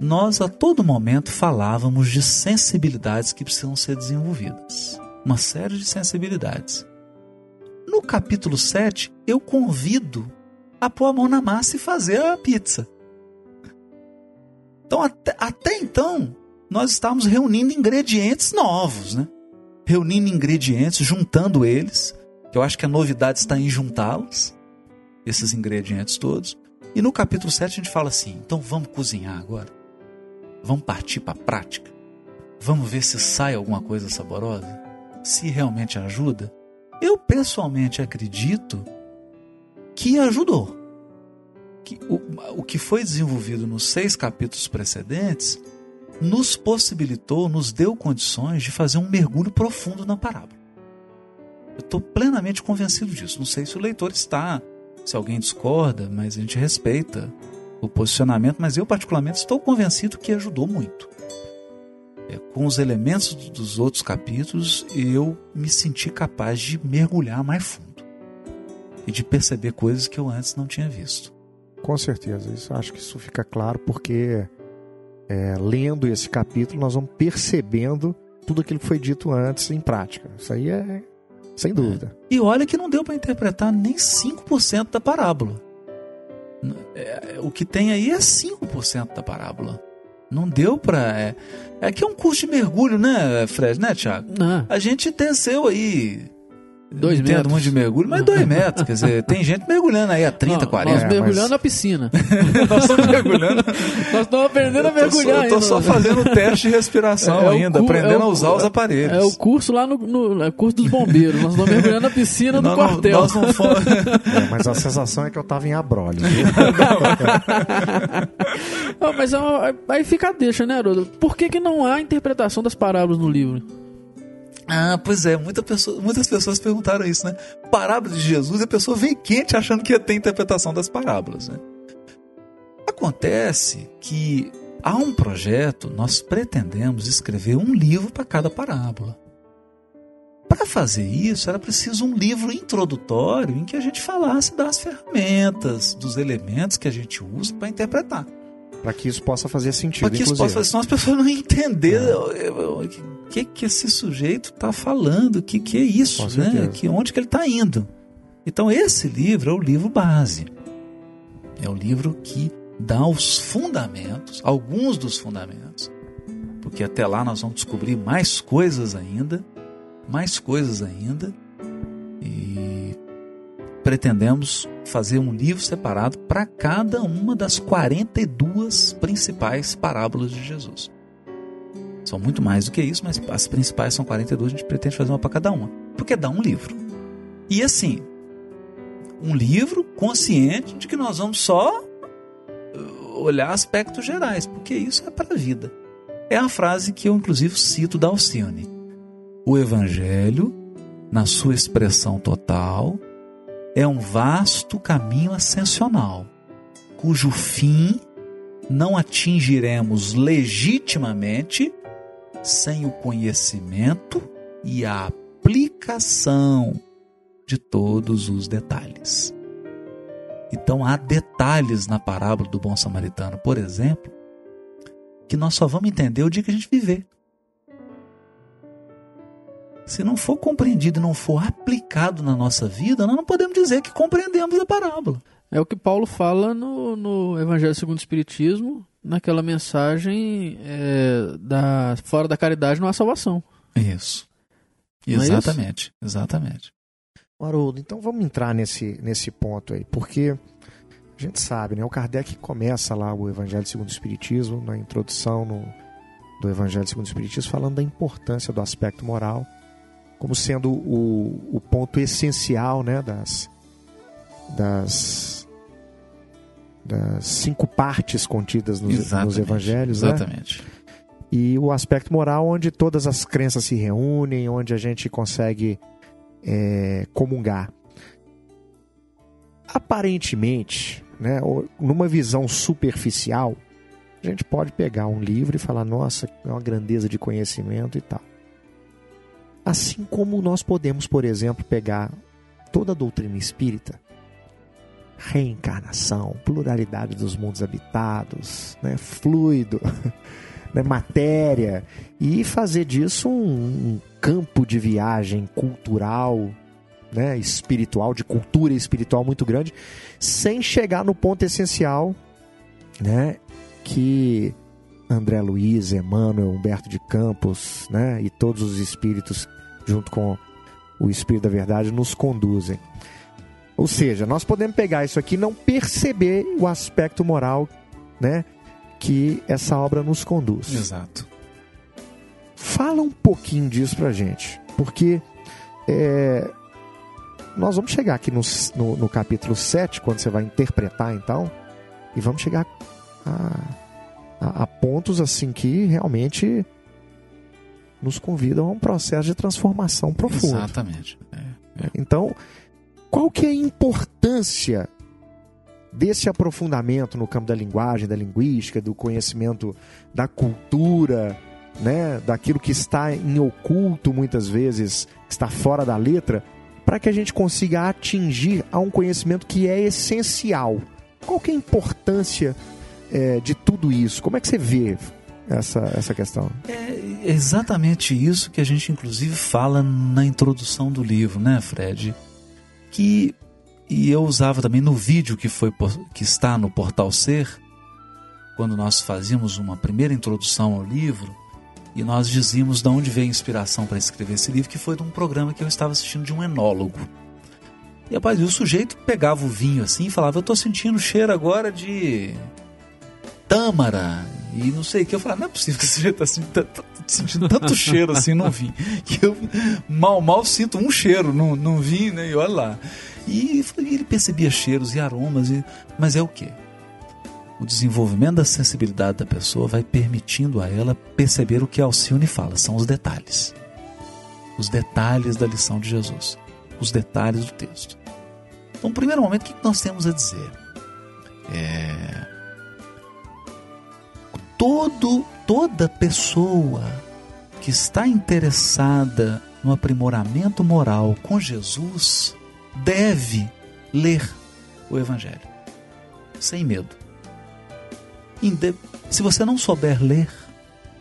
nós a todo momento falávamos de sensibilidades que precisam ser desenvolvidas. Uma série de sensibilidades. No capítulo 7, eu convido a pôr a mão na massa e fazer a pizza. Então, até, até então, nós estávamos reunindo ingredientes novos, né? Reunindo ingredientes, juntando eles, eu acho que a novidade está em juntá-los, esses ingredientes todos. E no capítulo 7 a gente fala assim: então vamos cozinhar agora. Vamos partir para a prática. Vamos ver se sai alguma coisa saborosa, se realmente ajuda. Eu pessoalmente acredito que ajudou. Que o, o que foi desenvolvido nos seis capítulos precedentes nos possibilitou, nos deu condições de fazer um mergulho profundo na parábola. Eu estou plenamente convencido disso. Não sei se o leitor está, se alguém discorda, mas a gente respeita o posicionamento, mas eu particularmente estou convencido que ajudou muito. É, com os elementos dos outros capítulos, eu me senti capaz de mergulhar mais fundo e de perceber coisas que eu antes não tinha visto. Com certeza, isso, acho que isso fica claro porque é, lendo esse capítulo, nós vamos percebendo tudo aquilo que foi dito antes em prática. Isso aí é sem dúvida. E olha que não deu para interpretar nem 5% da parábola. É, o que tem aí é 5% da parábola. Não deu para. É, é que é um curso de mergulho, né, Fred, né, Thiago? Não. A gente desceu aí Dois Entendo metros. muito de mergulho, mas dois metros. Quer dizer, tem gente mergulhando aí a 30, Não, 40. Nós É, mergulhando mas- na piscina. [LAUGHS] Nós estamos [LAUGHS] mergulhando. nós estamos aprendendo a tô só- mergulhar Eu ainda. só fazendo teste de respiração É o ainda, cu- aprendendo é o a usar os aparelhos. É o curso lá no, no é o curso dos bombeiros. Nós estamos mergulhando na piscina do quartel. nós não fomos- [LAUGHS] É, mas a sensação é que eu estava em? Não, mas é aí fica a deixa, né, Haroldo? Por que, que não há interpretação das parábolas no livro? Ah, pois é, muita pessoa- muitas pessoas perguntaram isso, né? Parábola de Jesus, e a pessoa vem quente achando que ia ter interpretação das parábolas, né? Acontece que há um projeto, nós pretendemos escrever um livro para cada parábola. Para fazer isso, era preciso um livro introdutório em que a gente falasse das ferramentas, dos elementos que a gente usa para interpretar. Para que isso possa fazer sentido, Para que isso inclusive. possa fazer, senão as pessoas não entender o que, que esse sujeito está falando, o que, que é isso, né? Que, onde que ele está indo. Então, esse livro é o livro base. É o livro que dá os fundamentos, alguns dos fundamentos, porque até lá nós vamos descobrir mais coisas ainda, mais coisas ainda, e pretendemos fazer um livro separado para cada uma das 42 principais parábolas de Jesus. São muito mais do que isso, mas as principais são 42, a gente pretende fazer uma para cada uma, porque dá um livro. E assim, um livro consciente de que nós vamos só uh, olhar aspectos gerais, porque isso é para a vida. É a frase que eu, inclusive, cito da Alcione. O Evangelho, na sua expressão total, é um vasto caminho ascensional, cujo fim não atingiremos legitimamente sem o conhecimento e a aplicação de todos os detalhes. Então há detalhes na parábola do bom samaritano, por exemplo, que nós só vamos entender o dia que a gente viver. Se não for compreendido e não for aplicado na nossa vida, nós não podemos dizer que compreendemos a parábola. É o que Paulo fala no, no Evangelho segundo o Espiritismo, naquela mensagem é, da fora da caridade não há salvação. Isso. Não é Exatamente, exatamente. Haroldo, então vamos entrar nesse, nesse ponto aí, porque a gente sabe, né? O Kardec começa lá o Evangelho segundo o Espiritismo, na introdução no, do Evangelho segundo o Espiritismo, falando da importância do aspecto moral, como sendo o, o ponto essencial, né? Das, das, das cinco partes contidas nos, nos Exatamente, Evangelhos, né? Exatamente. e o aspecto moral onde todas as crenças se reúnem, onde a gente consegue é, comungar. Aparentemente, né, numa visão superficial, a gente pode pegar um livro e falar, nossa, é uma grandeza de conhecimento e tal. Assim como nós podemos, por exemplo, pegar toda a doutrina espírita, reencarnação, pluralidade dos mundos habitados, né, fluido, [LAUGHS] né, matéria, e fazer disso um, um campo de viagem cultural, né, espiritual, de cultura espiritual muito grande, sem chegar no ponto essencial, né, que André Luiz, Emmanuel, Humberto de Campos, né, e todos os espíritos junto com o Espírito da Verdade nos conduzem. Ou seja, nós podemos pegar isso aqui e não perceber o aspecto moral, né, que essa obra nos conduz. Exato. Fala um pouquinho disso pra gente, porque é, nós vamos chegar aqui no, no, no capítulo 7, quando você vai interpretar então, e vamos chegar a, a, a pontos assim que realmente nos convidam a um processo de transformação profundo. Exatamente. É. Então, qual que é a importância desse aprofundamento no campo da linguagem, da linguística, do conhecimento da cultura, né, daquilo que está em oculto muitas vezes, que está fora da letra, para que a gente consiga atingir a um conhecimento que é essencial. Qual que é a importância é, de tudo isso? Como é que você vê essa, essa questão? É exatamente isso que a gente, inclusive, fala na introdução do livro, né, Fred? Que e eu usava também no vídeo que foi que está no Portal Ser, quando nós fazíamos uma primeira introdução ao livro e nós dizíamos de onde veio a inspiração para escrever esse livro, que foi de um programa que eu estava assistindo de um enólogo. E rapaz, o sujeito pegava o vinho assim e falava: Eu tô sentindo cheiro agora de tâmara e não sei o que. Eu falava: Não é possível que esse sujeito tá sentindo, tá sentindo tanto cheiro assim no vinho. Que eu mal, mal sinto um cheiro no, no vinho, né? E olha lá. E ele percebia cheiros e aromas, e... mas é o que? O desenvolvimento da sensibilidade da pessoa vai permitindo a ela perceber o que Alcione fala, são os detalhes. Os detalhes da lição de Jesus. Os detalhes do texto. Então, no primeiro momento, o que nós temos a dizer? É... Todo, toda pessoa que está interessada no aprimoramento moral com Jesus deve ler o Evangelho, sem medo. Se você não souber ler,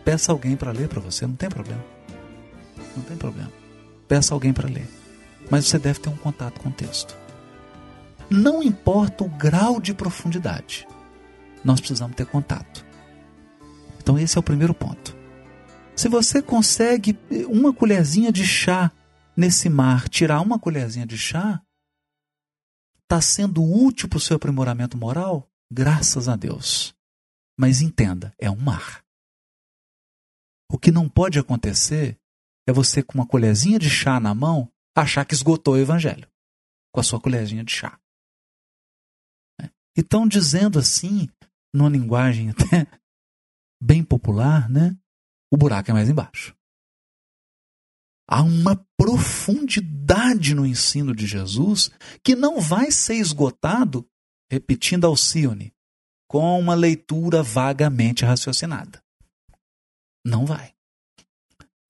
peça alguém para ler para você, não tem problema. Não tem problema. Peça alguém para ler. Mas você deve ter um contato com o texto. Não importa o grau de profundidade, nós precisamos ter contato. Então, esse é o primeiro ponto. Se você consegue uma colherzinha de chá nesse mar, tirar uma colherzinha de chá, está sendo útil para o seu aprimoramento moral? Graças a Deus. Mas entenda, é um mar. O que não pode acontecer é você, com uma colherzinha de chá na mão, achar que esgotou o evangelho com a sua colherzinha de chá. Então, dizendo assim, numa linguagem [LAUGHS] até bem popular, né? O buraco é mais embaixo. Há uma profundidade no ensino de Jesus que não vai ser esgotado, repetindo Alcione, com uma leitura vagamente raciocinada. Não vai.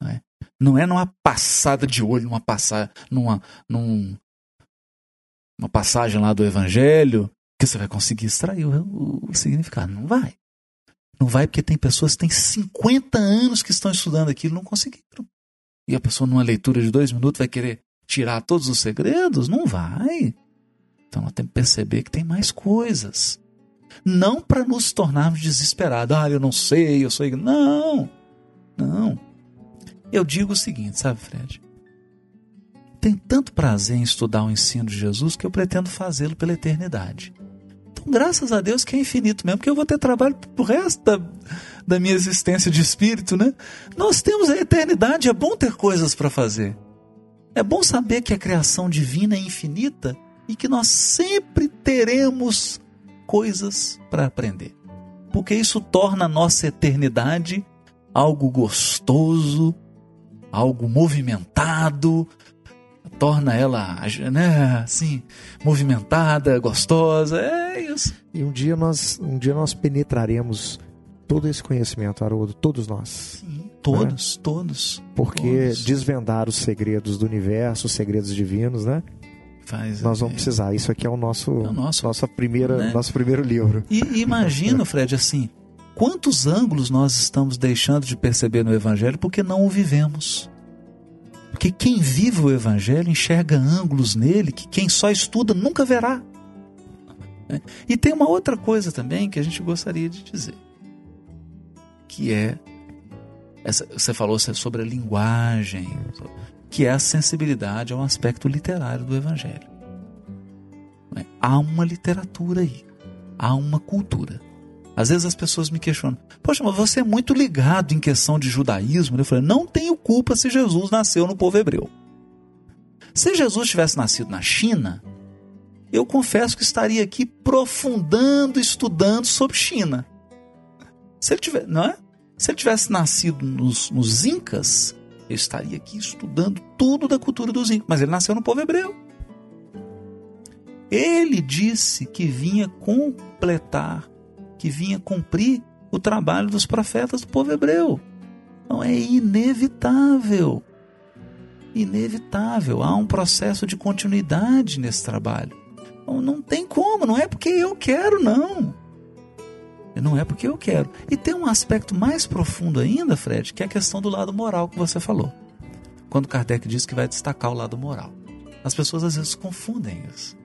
Não é, não é numa passada de olho, numa passada, numa, num, uma passagem lá do Evangelho que você vai conseguir extrair o, o significado. Não vai. Não vai porque tem pessoas que têm 50 anos que estão estudando aquilo e não conseguiram. E a pessoa, numa leitura de dois minutos, vai querer tirar todos os segredos? Não vai. Então nós temos que perceber que tem mais coisas. Não para nos tornarmos desesperados. Ah, eu não sei, eu sou. Não, não. Eu digo o seguinte, sabe, Fred? Tem tanto prazer em estudar o ensino de Jesus que eu pretendo fazê-lo pela eternidade. Então, graças a Deus que é infinito mesmo, porque eu vou ter trabalho pro resto da, da minha existência de espírito, né? Nós temos a eternidade, é bom ter coisas para fazer. É bom saber que a criação divina é infinita e que nós sempre teremos coisas para aprender. Porque isso torna a nossa eternidade algo gostoso, algo movimentado, torna ela, né, assim, movimentada, gostosa. É isso. E um dia nós, um dia nós penetraremos todo esse conhecimento, Haroldo, todos nós. Sim, todos, né? todos. Porque todos. desvendar os segredos do universo, os segredos divinos, né? Faz, nós vamos é. precisar. Isso aqui é o nosso, é o nosso nossa primeira, né? nosso primeiro livro. E imagina, [LAUGHS] Fred, assim, quantos ângulos nós estamos deixando de perceber no Evangelho porque não o vivemos. Porque quem vive o Evangelho enxerga ângulos nele que quem só estuda nunca verá. E tem uma outra coisa também que a gente gostaria de dizer, que é essa, você falou sobre a linguagem, que é a sensibilidade ao aspecto literário do Evangelho. Há uma literatura aí, há uma cultura. Às vezes as pessoas me questionam: Poxa, mas você é muito ligado em questão de judaísmo. Eu falei: Não tenho culpa se Jesus nasceu no povo hebreu. Se Jesus tivesse nascido na China, eu confesso que estaria aqui profundando, estudando sobre China. Se ele tivesse, não é? Se ele tivesse nascido nos, nos Incas, eu estaria aqui estudando tudo da cultura dos Incas. Mas ele nasceu no povo hebreu. Ele disse que vinha completar que vinha cumprir o trabalho dos profetas do povo hebreu. Então é inevitável. Inevitável. Há um processo de continuidade nesse trabalho. Então, não tem como, não é porque eu quero, não. Não é porque eu quero. E tem um aspecto mais profundo ainda, Fred, que é a questão do lado moral que você falou. Quando Kardec diz que vai destacar o lado moral. As pessoas às vezes confundem isso.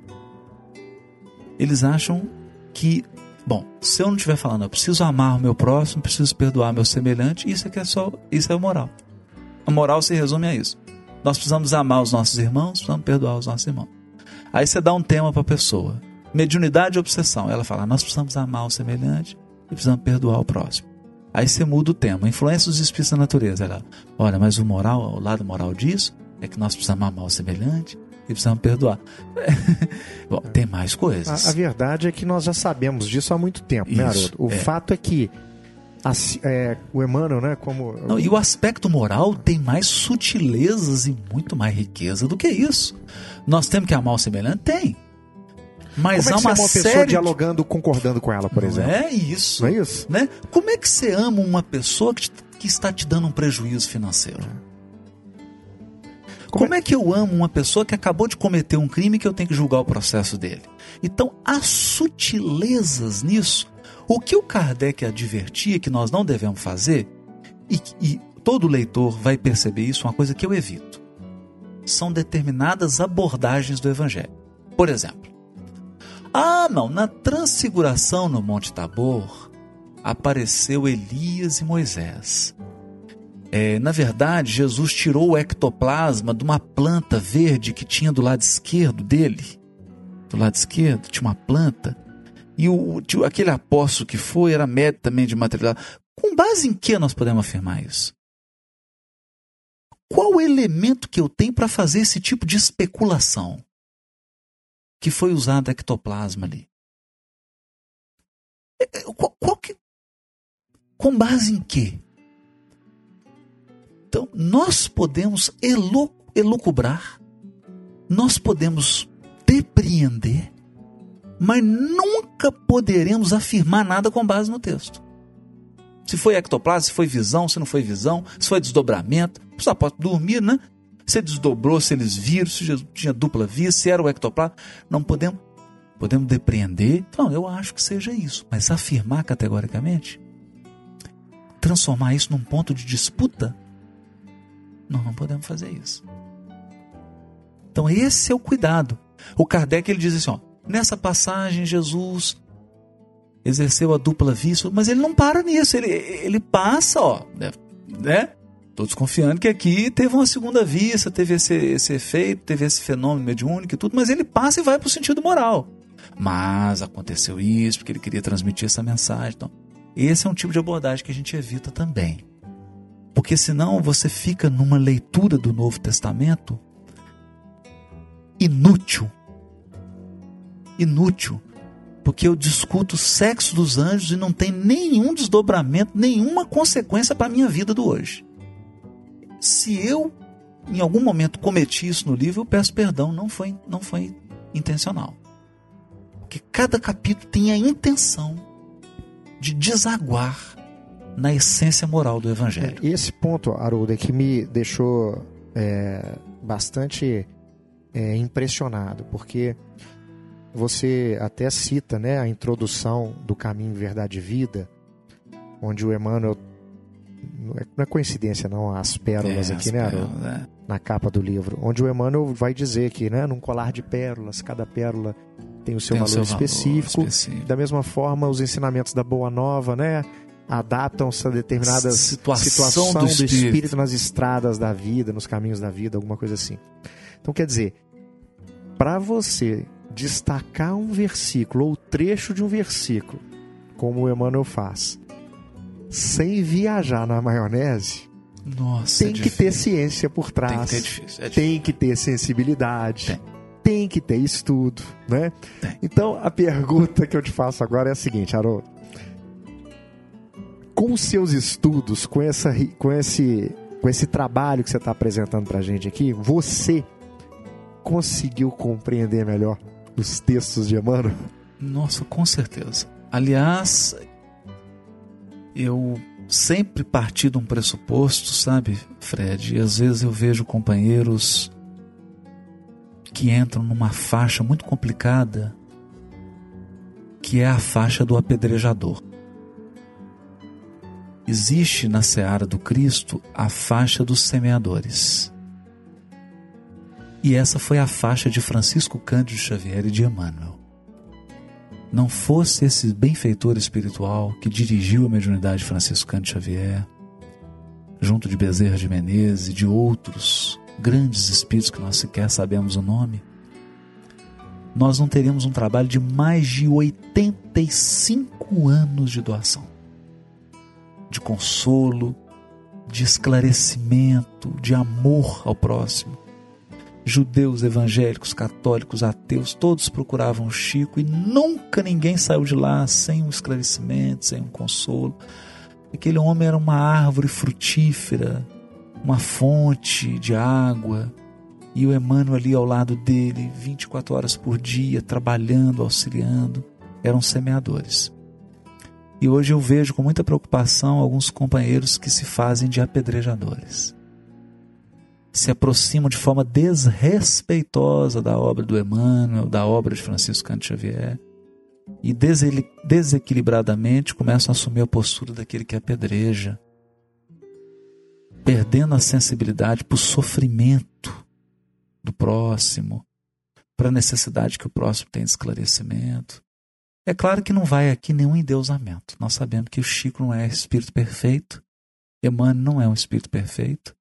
Eles acham que Bom, se eu não estiver falando, eu preciso amar o meu próximo, preciso perdoar meu semelhante, isso é que é só, isso é moral. A moral se resume a isso. Nós precisamos amar os nossos irmãos, precisamos perdoar os nossos irmãos. Aí você dá um tema para a pessoa. Mediunidade e obsessão. Ela fala, nós precisamos amar o semelhante e precisamos perdoar o próximo. Aí você muda o tema. Influência dos espíritos da natureza. Ela, olha, mas o moral, o lado moral disso é que nós precisamos amar o semelhante e precisamos perdoar. [LAUGHS] Bom, tem mais coisas. A, a, verdade é que nós já sabemos disso há muito tempo, né, Isso, né, Haroldo? O é. fato é que é, o Emmanuel, né, como... Não, e o aspecto moral tem mais sutilezas e muito mais riqueza do que isso. Nós temos que amar o semelhante? Tem. Mas Como é há uma, uma pessoa série... dialogando, concordando com ela, por Não exemplo? É isso. Não é isso? Né? Como é que você ama uma pessoa que, te, que está te dando um prejuízo financeiro? Como, Como é... é que eu amo uma pessoa que acabou de cometer um crime que eu tenho que julgar o processo dele? Então, há sutilezas nisso. O que o Kardec advertia que nós não devemos fazer, e, e todo leitor vai perceber isso, uma coisa que eu evito, são determinadas abordagens do Evangelho. Por exemplo, Ah, não, na transfiguração no Monte Tabor apareceu Elias e Moisés. É, na verdade, Jesus tirou o ectoplasma de uma planta verde que tinha do lado esquerdo dele. Do lado esquerdo tinha uma planta. E o, aquele apóstolo que foi era médico também de material. Com base em que nós podemos afirmar isso? Qual o elemento que eu tenho para fazer esse tipo de especulação? Que foi usado ectoplasma ali. É, é, qual, qual que, com base em quê? Então, nós podemos elu, elucubrar, nós podemos depreender, mas nunca poderemos afirmar nada com base no texto. Se foi ectoplasma, se foi visão, se não foi visão, se foi desdobramento. Os apóstolos dormir, né? Se desdobrou, se eles viram, se Jesus tinha dupla via, se era o ectoplasma. Não podemos, podemos depreender. Não, eu acho que seja isso. Mas afirmar categoricamente, transformar isso num ponto de disputa, nós não podemos fazer isso. Então esse é o cuidado. O Kardec ele diz assim, ó, nessa passagem Jesus exerceu a dupla vista, mas ele não para nisso, ele, ele passa, ó, né? né? Tô desconfiando que aqui teve uma segunda vista, teve esse, esse efeito, teve esse fenômeno mediúnico e tudo, mas ele passa e vai para o sentido moral. Mas aconteceu isso porque ele queria transmitir essa mensagem. Então, esse é um tipo de abordagem que a gente evita também. Porque senão você fica numa leitura do Novo Testamento inútil. Inútil. Porque eu discuto o sexo dos anjos e não tem nenhum desdobramento, nenhuma consequência para a minha vida do hoje. Se eu, em algum momento, cometi isso no livro, eu peço perdão, não foi, não foi intencional. Porque cada capítulo tem a intenção de desaguar na essência moral do Evangelho. É, esse ponto, Haroldo, é que me deixou é, bastante é, impressionado, porque você até cita né, a introdução do Caminho, Verdade e Vida, onde o Emmanuel. Não é coincidência, não, as pérolas é, aqui, as né, pérolas, é. Na capa do livro, onde o Emmanuel vai dizer que, né, num colar de pérolas, cada pérola tem o seu Tem o valor seu valor específico. específico. Da mesma forma, os ensinamentos da Boa Nova, né? Adaptam-se a determinadas Situação situação do do, espírito. espírito. nas estradas da vida, nos caminhos da vida, alguma coisa assim. Então, quer dizer, para você destacar um versículo ou trecho de um versículo, como o Emmanuel faz, sem viajar na maionese, Nossa, tem é que ter ciência por Tem trás que ter difícil. É difícil. tem que ter sensibilidade, Tem. tem, que ter estudo, né? Tem. Então a pergunta que eu te faço agora é a seguinte, Haroldo. Com os seus estudos, com, essa, com, esse, com esse trabalho que você está apresentando para a gente aqui, você conseguiu compreender melhor os textos de Emmanuel? Nossa, com certeza. Aliás, eu sempre parti de um pressuposto, sabe, Fred? E às vezes eu vejo companheiros que entram numa faixa muito complicada, que é a faixa do apedrejador. Existe na seara do Cristo a faixa dos semeadores. E essa foi a faixa de Francisco Cândido Xavier e de Emmanuel. Não fosse esse benfeitor espiritual que dirigiu a mediunidade de Francisco Cândido Xavier, junto de Bezerra de Menezes e de outros grandes espíritos que nós sequer sabemos o nome, nós não teríamos um trabalho de mais de 85 anos de doação, de consolo, de esclarecimento, de amor ao próximo judeus, evangélicos, católicos, ateus, todos procuravam Chico e nunca ninguém saiu de lá sem um esclarecimento, sem um consolo. Aquele homem era uma árvore frutífera, uma fonte de água, e o Emmanuel ali ao lado dele, 24 horas por dia, trabalhando, auxiliando, eram semeadores. E hoje eu vejo com muita preocupação alguns companheiros que se fazem de apedrejadores se aproximam de forma desrespeitosa da obra do Emmanuel, da obra de Francisco Cândido Xavier, e desequilibradamente começam a assumir a postura daquele que apedreja, perdendo a sensibilidade para o sofrimento do próximo, para a necessidade que o próximo tem de esclarecimento. É claro que não vai aqui nenhum endeusamento. Nós sabemos que o Chico não é espírito perfeito, Emmanuel não é um espírito perfeito,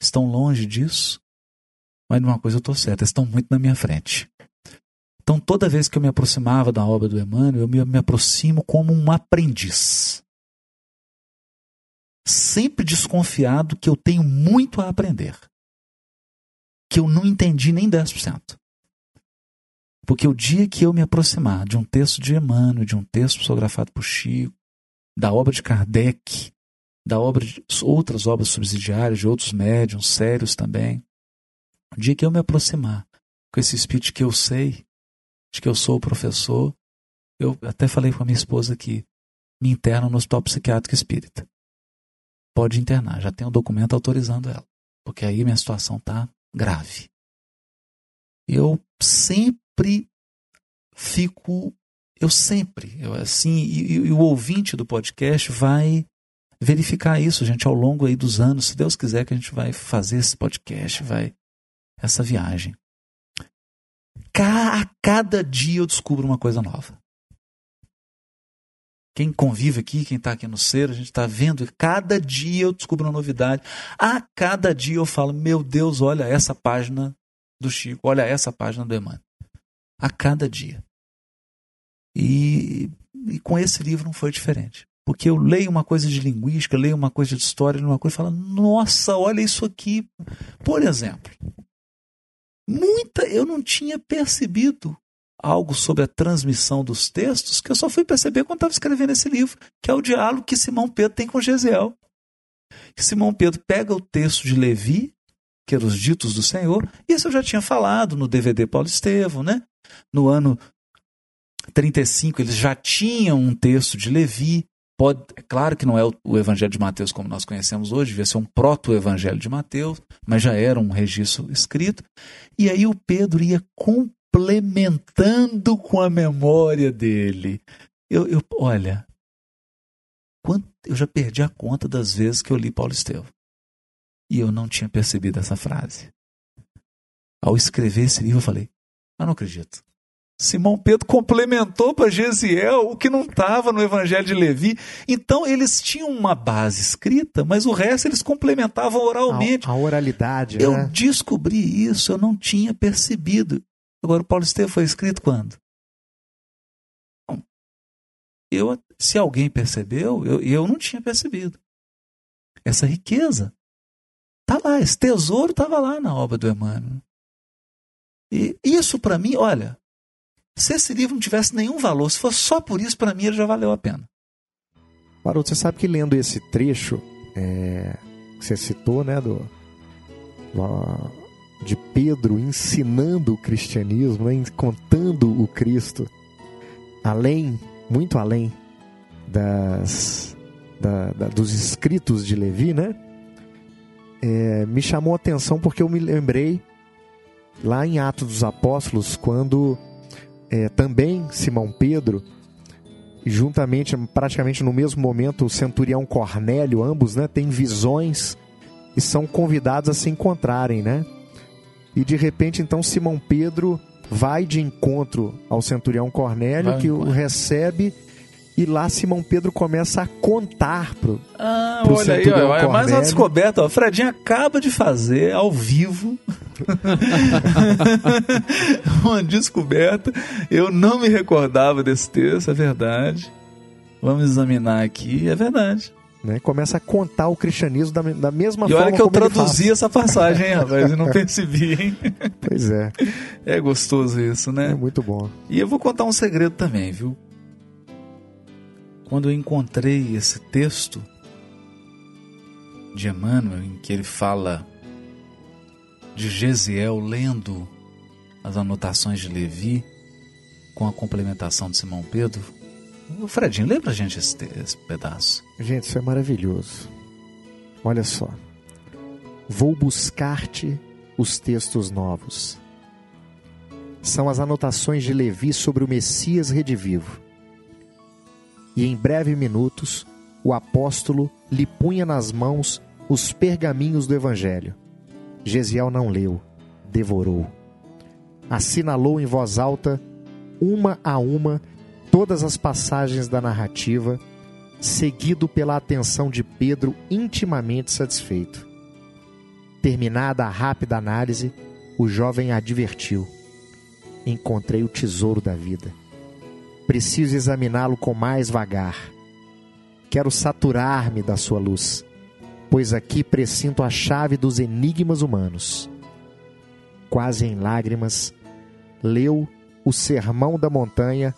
estão longe disso, mas numa coisa eu estou certo, estão muito na minha frente. Então, toda vez que eu me aproximava da obra do Emmanuel, eu me, me aproximo como um aprendiz. Sempre desconfiado que eu tenho muito a aprender. Que eu não entendi nem 10%. Porque o dia que eu me aproximar de um texto de Emmanuel, de um texto psicografado por Chico, da obra de Kardec, da obra de outras obras subsidiárias, de outros médiums sérios também, o dia que eu me aproximar com esse espírito que eu sei, de que eu sou o professor, eu até falei com a minha esposa que me interna no hospital psiquiátrico espírita. Pode internar, já tem um documento autorizando ela, porque aí minha situação está grave. Eu sempre fico, eu sempre, eu assim, e, e, o ouvinte do podcast vai verificar isso, gente, ao longo aí dos anos, se Deus quiser que a gente vai fazer esse podcast, vai essa viagem a cada dia eu descubro uma coisa nova. Quem convive aqui, quem está aqui no ser, a gente está vendo, cada dia eu descubro uma novidade. A cada dia eu falo, meu Deus, olha essa página do Chico, olha essa página do Emmanuel. A cada dia. E, e com esse livro não foi diferente. Porque eu leio uma coisa de linguística, leio uma coisa de história, uma coisa e falo, nossa, olha isso aqui. Por exemplo, muita eu não tinha percebido algo sobre a transmissão dos textos que eu só fui perceber quando estava escrevendo esse livro, que é o diálogo que Simão Pedro tem com Gesiel. Que Simão Pedro pega o texto de Levi, que eram os ditos do Senhor, e isso eu já tinha falado no DVD Paulo Estevão, né? No ano 35 eles já tinham um texto de Levi, Pode, é claro que não é o, o, Evangelho de Mateus como nós conhecemos hoje, devia ser um proto-Evangelho de Mateus, mas já era um registro escrito. E aí o Pedro ia complementando com a memória dele. Eu, eu olha, quanto, eu já perdi a conta das vezes que eu li Paulo Estevão. E eu não tinha percebido essa frase. Ao escrever esse livro, eu falei: Eu não acredito. Simão Pedro complementou para Gesiel o que não estava no Evangelho de Levi. Então eles tinham uma base escrita, mas o resto eles complementavam oralmente. A, a oralidade. Eu né? descobri isso, eu não tinha percebido. Agora, o Paulo Estevam foi escrito quando? Eu, se alguém percebeu, eu, eu não tinha percebido. Essa riqueza está lá, esse tesouro estava lá na obra do Emmanuel. E isso para mim, olha, se esse livro não tivesse nenhum valor, se fosse só por isso, para mim ele já valeu a pena. Maroto, você sabe que lendo esse trecho é, que você citou, né, do, de Pedro ensinando o cristianismo, né, contando o Cristo, além, muito além das, da, da, dos escritos de Levi, né, é, me chamou a atenção porque eu me lembrei lá em Atos dos Apóstolos, quando é, também Simão Pedro, juntamente, praticamente no mesmo momento, o centurião Cornélio, ambos né, têm visões e são convidados a se encontrarem, né? E de repente, então, Simão Pedro vai de encontro ao centurião Cornélio, vai que o recebe e lá Simão Pedro começa a contar pro, ah, pro olha aí, ó, é mais uma descoberta. Ó. Fredinho acaba de fazer ao vivo [LAUGHS] uma descoberta. Eu não me recordava desse texto, é verdade. Vamos examinar aqui, é verdade. Né? Começa a contar o cristianismo da, da mesma e forma. E olha que eu traduzi essa passagem, hein, rapaz, e não [LAUGHS] percebi, hein? Pois é. É gostoso isso, né? É muito bom. E eu vou contar um segredo também, viu? Quando eu encontrei esse texto de Emmanuel, em que ele fala de Gesiel lendo as anotações de Levi com a complementação de Simão Pedro. O Fredinho, lembra a gente esse, esse pedaço? Gente, isso é maravilhoso. Olha só. Vou buscar-te os textos novos. São as anotações de Levi sobre o Messias redivivo e em breve minutos o apóstolo lhe punha nas mãos os pergaminhos do Evangelho. Gesiel não leu, devorou. assinalou em voz alta, uma a uma, todas as passagens da narrativa, seguido pela atenção de Pedro intimamente satisfeito. Terminada a rápida análise, o jovem advertiu: Encontrei o tesouro da vida. Preciso examiná-lo com mais vagar. Quero saturar-me da sua luz, pois aqui presinto a chave dos enigmas humanos. Quase em lágrimas, leu o Sermão da Montanha,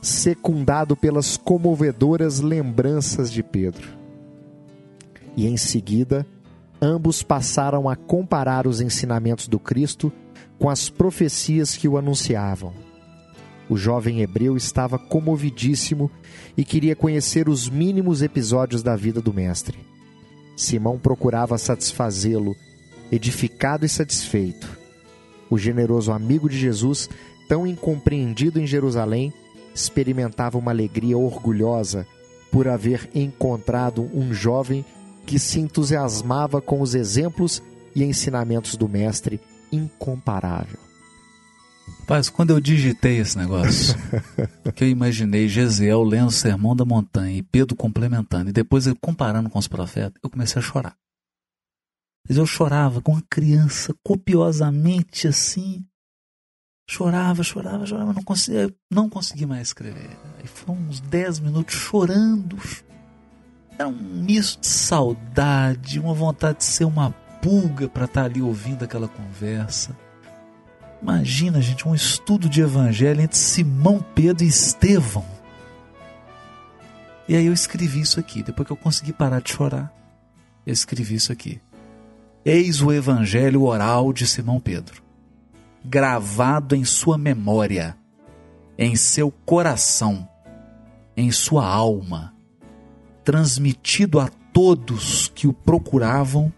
secundado pelas comovedoras lembranças de Pedro. E em seguida, ambos passaram a comparar os ensinamentos do Cristo com as profecias que o anunciavam. O jovem hebreu estava comovidíssimo e queria conhecer os mínimos episódios da vida do Mestre. Simão procurava satisfazê-lo, edificado e satisfeito. O generoso amigo de Jesus, tão incompreendido em Jerusalém, experimentava uma alegria orgulhosa por haver encontrado um jovem que se entusiasmava com os exemplos e ensinamentos do Mestre incomparável. Paz, quando eu digitei esse negócio, [LAUGHS] que eu imaginei Gesiel lendo o Sermão da Montanha e Pedro complementando, e depois eu comparando com os profetas, eu comecei a chorar. Mas eu chorava com uma criança copiosamente assim. Chorava, chorava, chorava, não conseguia, não consegui mais escrever. Aí foram uns 10 minutos chorando. Era um misto de saudade, uma vontade de ser uma pulga para estar ali ouvindo aquela conversa. Imagina, gente, um estudo de evangelho entre Simão Pedro e Estevão. E aí eu escrevi isso aqui, depois que eu consegui parar de chorar, eu escrevi isso aqui. Eis o evangelho oral de Simão Pedro, gravado em sua memória, em seu coração, em sua alma, transmitido a todos que o procuravam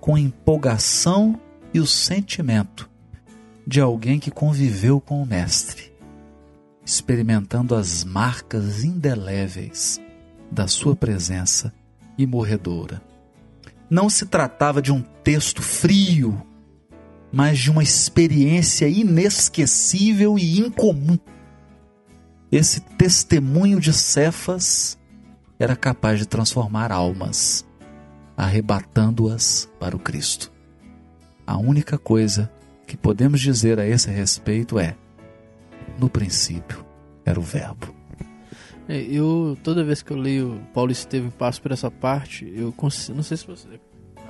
com empolgação e o sentimento de alguém que conviveu com o Mestre, experimentando as marcas indeléveis da sua presença imorredoura. Não se tratava de um texto frio, mas de uma experiência inesquecível e incomum. Esse testemunho de Cefas era capaz de transformar almas, arrebatando-as para o Cristo. A única coisa que podemos dizer a esse respeito é: no princípio era o Verbo. É, eu, toda vez que eu leio Paulo Estevam passo por essa parte, eu consigo, não sei se você.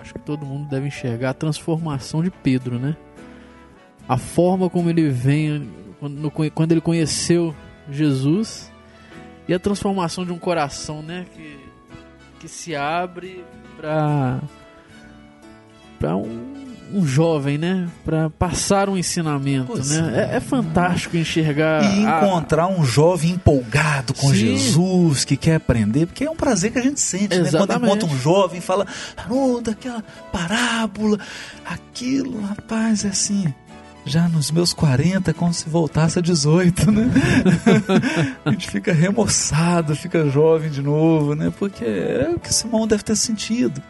Acho que todo mundo deve enxergar a transformação de Pedro, né? A forma como ele vem, quando, quando ele conheceu Jesus, e a transformação de um coração, né? Que, que se abre para para um um jovem, né? Para passar um ensinamento, Pois né? É, é fantástico enxergar E a- encontrar um jovem empolgado com Sim. Jesus, que quer aprender, porque é um prazer que a gente sente, né? Quando Exatamente. encontra um jovem e fala, Haroldo, aquela parábola, aquilo, rapaz, é assim. Já nos meus 40, é como se voltasse a 18, né? [LAUGHS] a gente fica remoçado, fica jovem de novo, né? Porque é o que Simão deve ter sentido.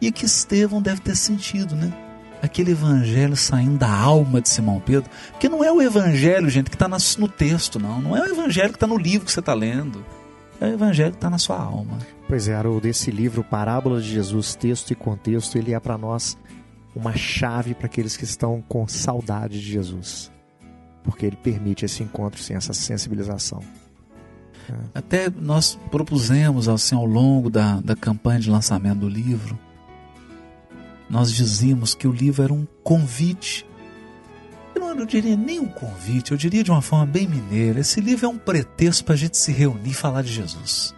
E o que Estevão deve ter sentido, né? Aquele evangelho saindo da alma de Simão Pedro. Porque não é o evangelho, gente, que está no texto, não. Não é o evangelho que está no livro que você está lendo. É o evangelho que está na sua alma. Pois é, Haroldo, esse livro, Parábolas de Jesus, Texto e Contexto, ele é para nós uma chave para aqueles que estão com saudade de Jesus. Porque ele permite esse encontro, sim, essa sensibilização. Até nós propusemos, assim, ao longo da, da campanha de lançamento do livro, nós dizíamos que o livro era um convite. Eu não diria nem um convite, eu diria de uma forma bem mineira. Esse livro é um pretexto para a gente se reunir e falar de Jesus.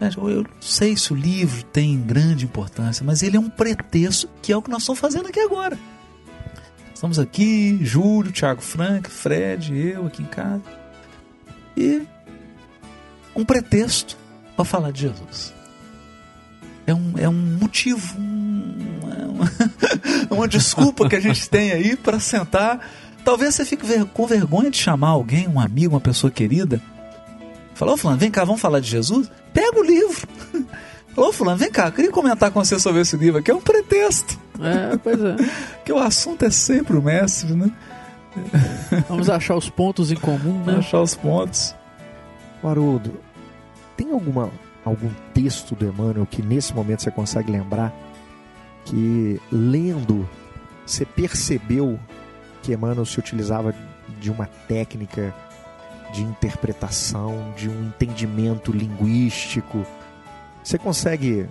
Eu eu não sei se o livro tem grande importância, mas ele é um pretexto que é o que nós estamos fazendo aqui agora. Estamos aqui, Júlio, Thiago Frank, Fred, eu aqui em casa. E um pretexto para falar de Jesus. É um, é um motivo, uma, [LAUGHS] uma desculpa que a gente tem aí para sentar. Talvez você fique ver- com vergonha de chamar alguém, um amigo, uma pessoa querida. Falou, fulano, vem cá, vamos falar de Jesus? Pega o livro. [LAUGHS] Falou, fulano, vem cá, eu queria comentar com você sobre esse livro aqui. É um pretexto. É, pois é. [LAUGHS] Porque o assunto é sempre o mestre, né? Vamos achar os pontos em comum, né? Achar os pontos. Haroldo, tem alguma, algum texto do Emmanuel que nesse momento você consegue lembrar que lendo você percebeu que Emmanuel se utilizava de uma técnica de interpretação, de um entendimento linguístico? Você consegue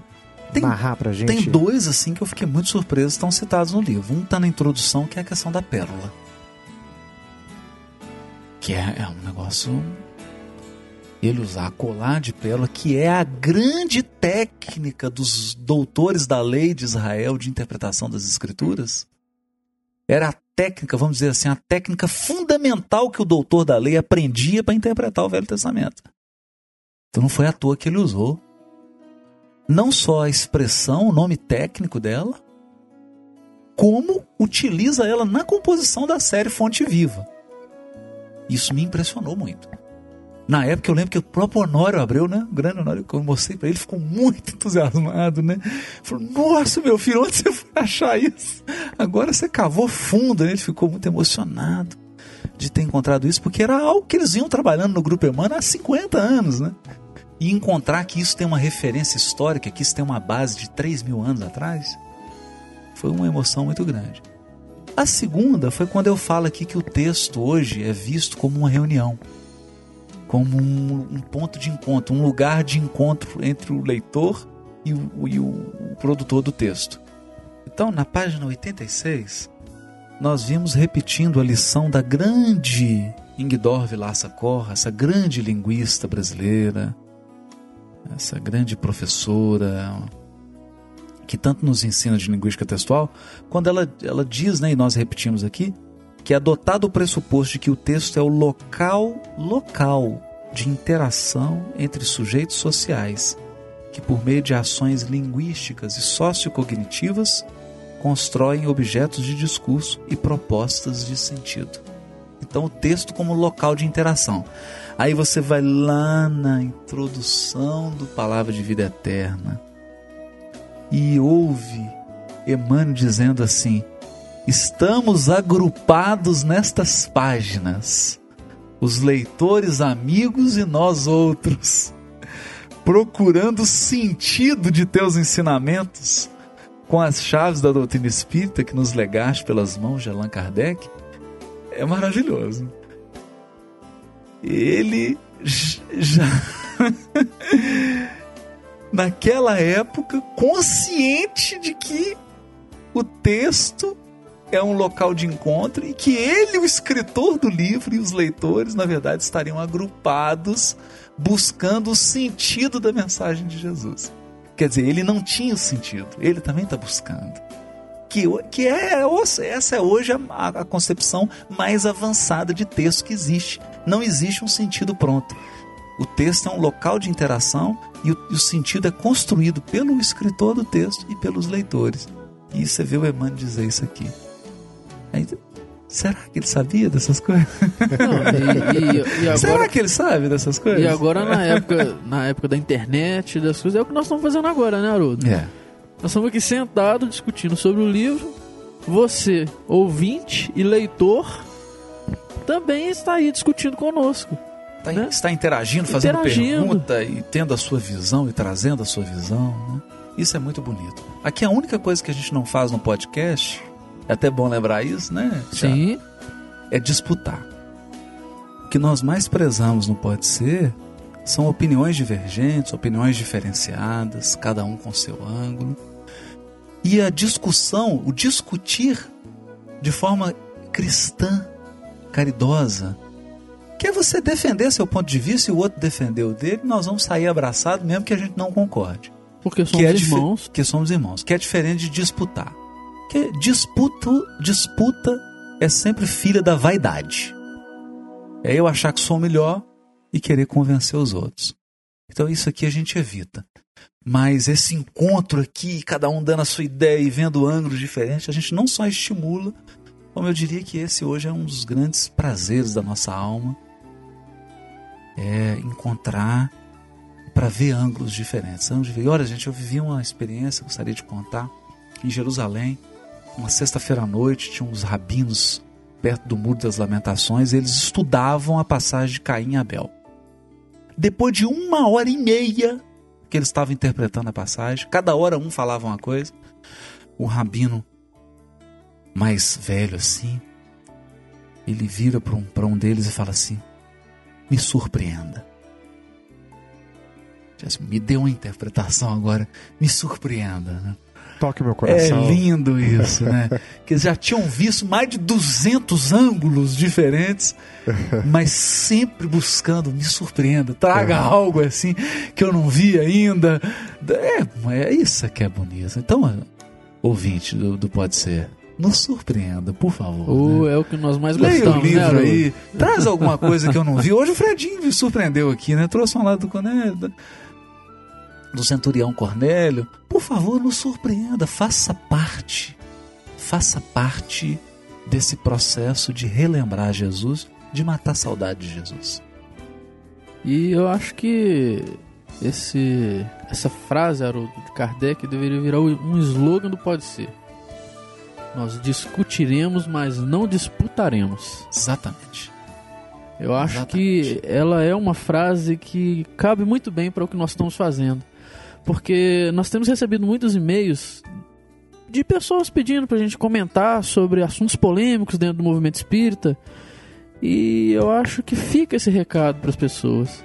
Tem- narrar pra gente? Tem dois, assim, que eu fiquei muito surpreso, estão citados no livro. Um tá na introdução, que é a questão da pérola. Que é, é um negócio. Ele usar a colar de pérola, que é a grande técnica dos doutores da lei de Israel de interpretação das escrituras. Era a técnica, vamos dizer assim, a técnica fundamental que o doutor da lei aprendia para interpretar o Velho Testamento. Então não foi à toa que ele usou não só a expressão, o nome técnico dela, como utiliza ela na composição da série Fonte Viva. Isso me impressionou muito. Na época eu lembro que o próprio Honório Abreu, né? O grande Honório, que eu mostrei para ele, ficou muito entusiasmado, né? Falou, nossa, meu filho, onde você foi achar isso? Agora você cavou fundo, né? Ele ficou muito emocionado de ter encontrado isso, porque era algo que eles vinham trabalhando no Grupo Emmanuel há 50 anos, né? E encontrar que isso tem uma referência histórica, que isso tem uma base de 3 mil anos atrás, foi uma emoção muito grande. A segunda foi quando eu falo aqui que o texto hoje é visto como uma reunião, como um, um ponto de encontro, um lugar de encontro entre o leitor e o, e o- o produtor do texto. Então, na página 86, nós vimos repetindo a lição da grande Ingdor Vilaça Corra, essa grande linguista brasileira, essa grande professora que tanto nos ensina de linguística textual, quando ela, ela diz, né, e nós repetimos aqui, que é adotado o pressuposto de que o texto é o local local de interação entre sujeitos sociais, que por meio de ações linguísticas e sociocognitivas constroem objetos de discurso e propostas de sentido. Então, o texto como local de interação. Aí você vai lá na introdução do Palavra de Vida Eterna e ouve Emmanuel dizendo assim: Estamos agrupados nestas páginas, os leitores amigos e nós outros, procurando sentido de teus ensinamentos com as chaves da doutrina espírita que nos legaste pelas mãos de Allan Kardec. É maravilhoso. Ele já [LAUGHS] naquela época consciente de que o texto é um local de encontro e que ele, o escritor do livro e os leitores, na verdade, estariam agrupados buscando o sentido da mensagem de Jesus. Quer dizer, ele não tinha o sentido, ele também está buscando. Que, que é, essa é hoje a, a concepção mais avançada de texto que existe. Não existe um sentido pronto. O texto é um local de interação e o, e o sentido é construído pelo escritor do texto e pelos leitores. E você vê o Emmanuel dizer isso aqui. Aí, será que ele sabia dessas coisas? Não, e, e- e será agora, que ele sabe dessas coisas? e agora na época, na época da internet, das coisas, é o que nós estamos fazendo agora, né, Haroldo? É. Nós estamos aqui sentados discutindo sobre o livro. Você, ouvinte e leitor, também está aí discutindo conosco. Tá- Né? Está interagindo, fazendo Interagindo. pergunta e tendo a sua visão e trazendo a sua visão. né? Isso é muito bonito. Aqui a única coisa que a gente não faz no podcast, é até bom lembrar isso, né? Thiago? Sim. é disputar. O que nós mais prezamos no Pode Ser são opiniões divergentes, opiniões diferenciadas, cada um com seu ângulo. E a discussão, o discutir de forma cristã, caridosa, que é você defender seu ponto de vista e o outro defender o dele, nós vamos sair abraçados mesmo que a gente não concorde Porque somos que é irmãos. que somos irmãos, que é diferente de disputar. Que disputa, disputa é sempre filha da vaidade. É eu achar que sou melhor e querer convencer os outros. Então isso aqui a gente evita. Mas esse encontro aqui, cada um dando a sua ideia e vendo ângulos diferentes, a gente não só estimula, como eu diria que esse hoje é um dos grandes prazeres da nossa alma, é encontrar para ver ângulos diferentes. Ângulos diferentes. E olha, gente, eu vivi uma experiência, gostaria de contar, em Jerusalém. Uma sexta-feira à noite, tinha uns rabinos perto do Muro das Lamentações, eles estudavam a passagem de Caim e Abel. Depois de uma hora e meia que eles estavam interpretando a passagem, cada hora um falava uma coisa, o rabino mais velho assim, ele vira para um, um deles e fala assim: Me surpreenda. Me dê uma interpretação agora, me surpreenda. Né? Toque meu coração. É lindo isso, né? [LAUGHS] que eles já tinham visto mais de 200 ângulos diferentes, mas sempre buscando, me surpreenda, traga uhum. algo assim que eu não vi ainda. É, é isso que é bonito. Então, ouvinte do, do Pode Ser, nos surpreenda, por favor. Uh, né? É o que nós mais gostamos, Leia o livro né, aí, traz alguma coisa que eu não vi. Hoje o Fredinho me surpreendeu aqui, né? Trouxe um lado do Coneda do centurião Cornélio, por favor, nos surpreenda, faça parte, faça parte desse processo de relembrar Jesus, de matar a saudade de Jesus. E eu acho que esse, essa frase, Haroldo, de Kardec deveria virar um slogan do Pode Ser. Nós discutiremos, mas não disputaremos. Exatamente. Eu acho Exatamente. que ela é uma frase que cabe muito bem para o que nós estamos fazendo porque nós temos recebido muitos e-mails de pessoas pedindo pra gente comentar sobre assuntos polêmicos dentro do movimento espírita. E eu acho que fica esse recado para as pessoas.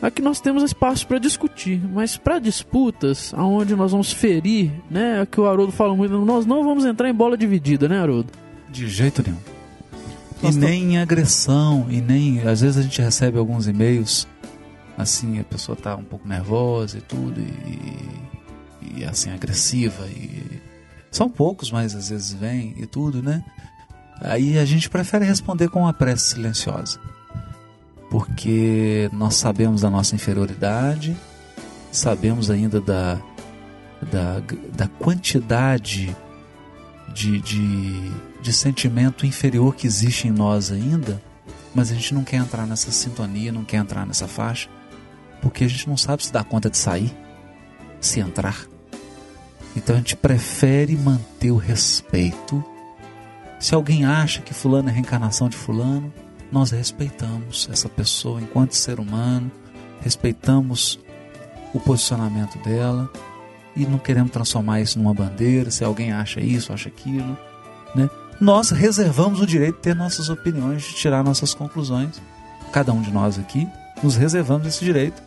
Aqui nós temos espaço para discutir, mas para disputas, aonde nós vamos ferir, né? É que o Haroldo fala muito, nós não vamos entrar em bola dividida, né, Haroldo? De jeito nenhum. Nós e nem em agressão, e nem. Às vezes a gente recebe alguns e-mails assim a pessoa tá um pouco nervosa e tudo e, e assim agressiva e são poucos, mas às vezes vem e tudo, né? Aí a gente prefere responder com uma prece silenciosa. Porque nós sabemos da nossa inferioridade, sabemos ainda da, da, da quantidade de, de, de sentimento inferior que existe em nós ainda, mas a gente não quer entrar nessa sintonia, não quer entrar nessa faixa porque a gente não sabe se dá conta de sair, se entrar. Então a gente prefere manter o respeito. Se alguém acha que fulano é reencarnação de fulano, nós respeitamos essa pessoa enquanto ser humano, respeitamos o posicionamento dela e não queremos transformar isso numa bandeira, se alguém acha isso, acha aquilo, né? Nós reservamos o direito de ter nossas opiniões, de tirar nossas conclusões. Cada um de nós aqui nos reservamos esse direito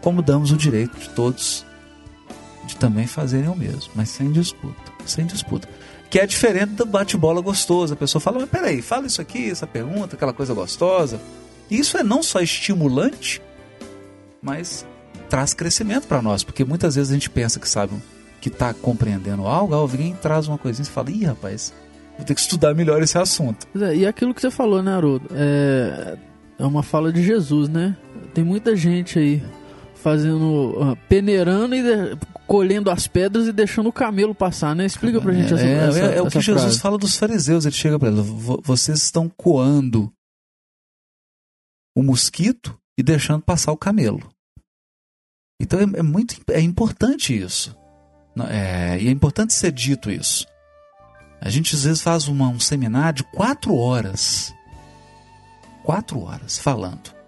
como damos o direito de todos de também fazerem o mesmo, mas sem disputa, sem disputa. Que é diferente do bate-bola gostoso. A pessoa fala, mas peraí, fala isso aqui, essa pergunta, aquela coisa gostosa. E isso é não só estimulante, mas traz crescimento para nós, porque muitas vezes a gente pensa que sabe que está compreendendo algo, alguém traz uma coisinha e fala, ih, rapaz, vou ter que estudar melhor esse assunto. É, e aquilo que você falou, né, Haroldo? É, é uma fala de Jesus, né? Tem muita gente aí fazendo uh, peneirando e de, colhendo as pedras e deixando o camelo passar, né? Explica pra gente é, essa, é, essa, é, é o que Jesus frase. fala dos fariseus. Ele chega para eles: vocês estão coando o mosquito e deixando passar o camelo. Então é, é muito é importante isso. É, e é importante ser dito isso. A gente às vezes faz uma, um seminário de quatro horas. Quatro horas falando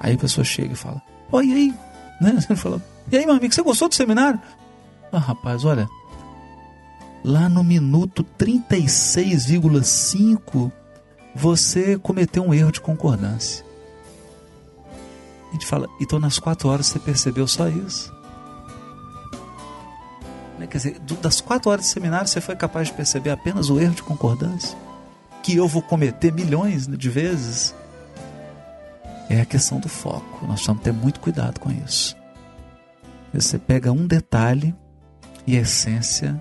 Aí a pessoa chega e fala: Ó, e aí? [LAUGHS] Né? Você fala, e aí, meu amigo, você gostou do seminário? Ah, rapaz, olha. Lá no minuto 36,5 você cometeu um erro de concordância. A gente fala, então nas quatro horas você percebeu só isso. Né, quer dizer, das quatro horas de seminário você foi capaz de perceber apenas o erro de concordância? Que eu vou cometer milhões de vezes? É a questão do foco. Nós precisamos ter muito cuidado com isso. Você pega um detalhe e a essência,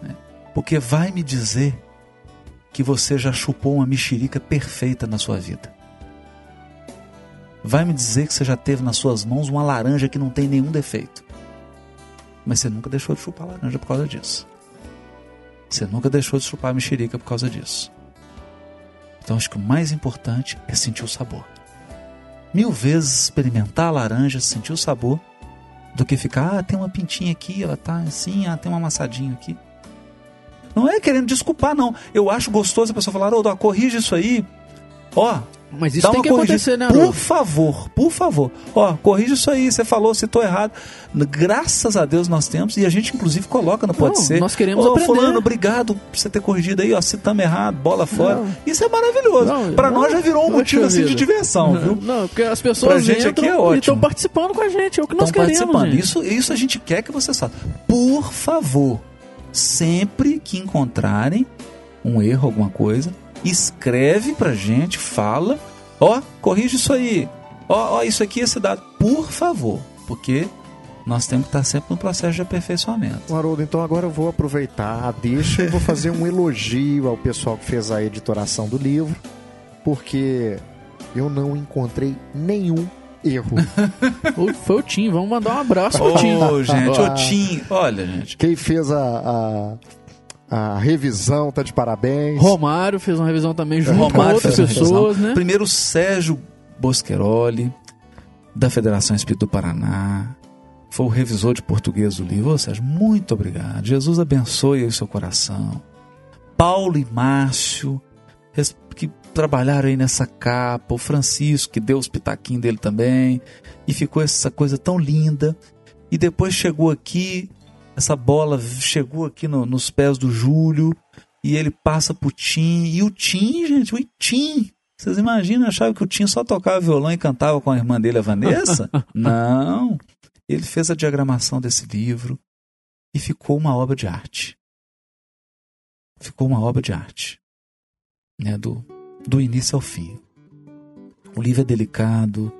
né? porque vai me dizer que você já chupou uma mexerica perfeita na sua vida. Vai me dizer que você já teve nas suas mãos uma laranja que não tem nenhum defeito. Mas você nunca deixou de chupar laranja por causa disso. Você nunca deixou de chupar mexerica por causa disso. Então acho que o mais importante é sentir o sabor mil vezes experimentar a laranja, sentir o sabor, do que ficar, ah, tem uma pintinha aqui, ela tá assim, ah, tem uma amassadinha aqui. Não é querendo desculpar, não. Eu acho gostoso a pessoa falar, Haroldo, ó, corrige isso aí. Ó, Mas isso tem que corrigida. acontecer, né, Por favor, por favor. Ó, corrige isso aí, você falou, citou errado. Graças a Deus nós temos, e a gente inclusive coloca no Pode Não, Ser. nós queremos Ô, aprender. fulano, obrigado por você ter corrigido aí, ó, citamos errado, bola fora. Não. Isso é maravilhoso. Pra não, nós já virou um motivo assim de diversão, viu? Não, porque as Pra pessoas gente aqui é e ótimo. estão participando com a gente. É o que nós queremos, participando. gente. Isso, isso a gente quer que vocês façam. Por favor, sempre que encontrarem um erro, alguma coisa, escreve pra gente, fala, ó, corrige isso aí. Ó, ó, isso aqui é esse dado. Por favor, porque nós temos que estar sempre no processo de aperfeiçoamento. Haroldo, então agora eu vou aproveitar a deixa e vou fazer um elogio ao pessoal que fez a editoração do livro, porque eu não encontrei nenhum erro. [LAUGHS] Foi o Tim, vamos mandar um abraço pro Tim. Ô, gente, Ah. ô Tim, olha, gente. Quem fez a, a, a revisão tá de parabéns. Romário fez uma revisão também junto com Romário outras fez uma pessoas, né? Primeiro o Sérgio Bosqueroli, da Federação Espírito do Paraná. Foi o revisor de português do livro. Ô, Sérgio, muito obrigado. Jesus abençoe aí o seu coração. Paulo e Márcio, que trabalharam aí nessa capa. O Francisco, que deu os pitaquinhos dele também. E ficou essa coisa tão linda. E depois chegou aqui, essa bola chegou aqui no- nos pés do Júlio. E ele passa pro Tim. E o Tim, gente, o Tim. Vocês imaginam, achavam que o Tim só tocava violão e cantava com a irmã dele, a Vanessa? [LAUGHS] Não. Ele fez a diagramação desse livro e ficou uma obra de arte. Ficou uma obra de arte. Né, do, do início ao fim. O livro é delicado,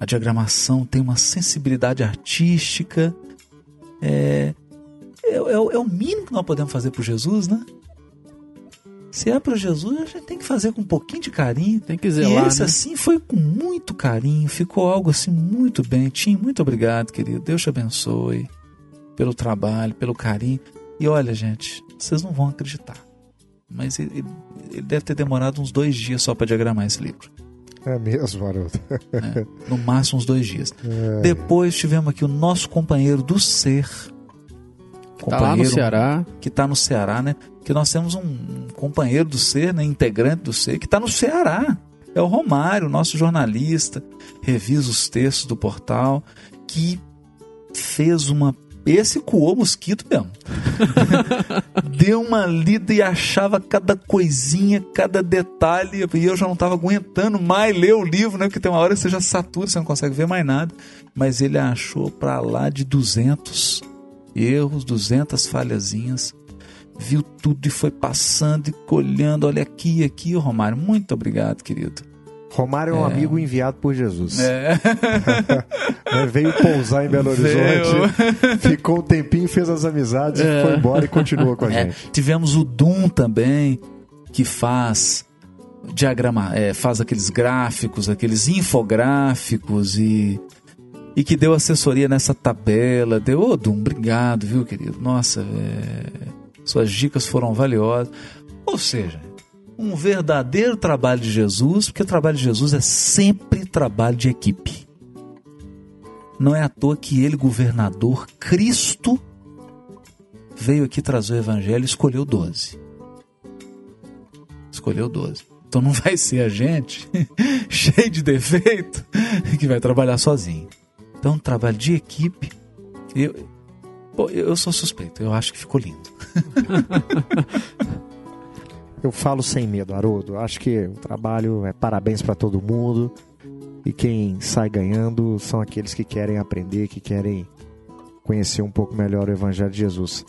a diagramação tem uma sensibilidade artística. É, é, é o- é o mínimo que nós podemos fazer por Jesus, né? Se é para Jesus, a gente tem que fazer com um pouquinho de carinho. Tem que E zelar, esse né? assim foi com muito carinho, ficou algo assim muito bem. Tim, muito obrigado, querido. Deus te abençoe pelo trabalho, pelo carinho. E olha, gente, vocês não vão acreditar. Mas ele, ele deve ter demorado uns dois dias só para diagramar esse livro. É mesmo, Haroldo. né? No máximo uns dois dias. [LAUGHS] Depois tivemos aqui o nosso companheiro do ser. Tá lá no Ceará. Que está no Ceará, né? Que nós temos um, um companheiro do ser, né? Integrante do ser, que está no Ceará. É o Romário, nosso jornalista, revisa os textos do portal, que fez uma. Esse coou mosquito mesmo. [LAUGHS] Deu uma lida e achava cada coisinha, cada detalhe. E eu já não estava aguentando mais ler o livro, né? Porque tem uma hora que você já satura, você não consegue ver mais nada. Mas ele achou para lá de 200 erros, 200 falhazinhas. Viu tudo e foi passando e colhendo. Olha aqui, aqui, Romário. Muito obrigado, querido. Romário é um É. amigo enviado por Jesus. É. Né, [LAUGHS] Veio pousar em Belo Horizonte, [LAUGHS] ficou um tempinho, fez as amizades, É. foi embora e continuou com a [LAUGHS] É, gente. tivemos o Dum também, que faz diagrama, é, faz aqueles gráficos, aqueles infográficos e e que deu assessoria nessa tabela. Deu, ô Dum, obrigado, viu, querido? Nossa, é, suas dicas foram valiosas. Ou seja, um verdadeiro trabalho de Jesus, porque o trabalho de Jesus é sempre trabalho de equipe. Não é à toa que ele, governador, Cristo, veio aqui trazer o evangelho e escolheu 12. Escolheu 12. Então não [LAUGHS] vai ser a gente, [LAUGHS] cheio de defeito, que vai trabalhar sozinho. Então, um trabalho de equipe. Eu, pô, eu sou suspeito, eu acho que ficou lindo. [LAUGHS] Eu falo sem medo, Haroldo. Acho que o trabalho é parabéns para todo mundo. E quem sai ganhando são aqueles que querem aprender, que querem conhecer um pouco melhor o Evangelho de Jesus.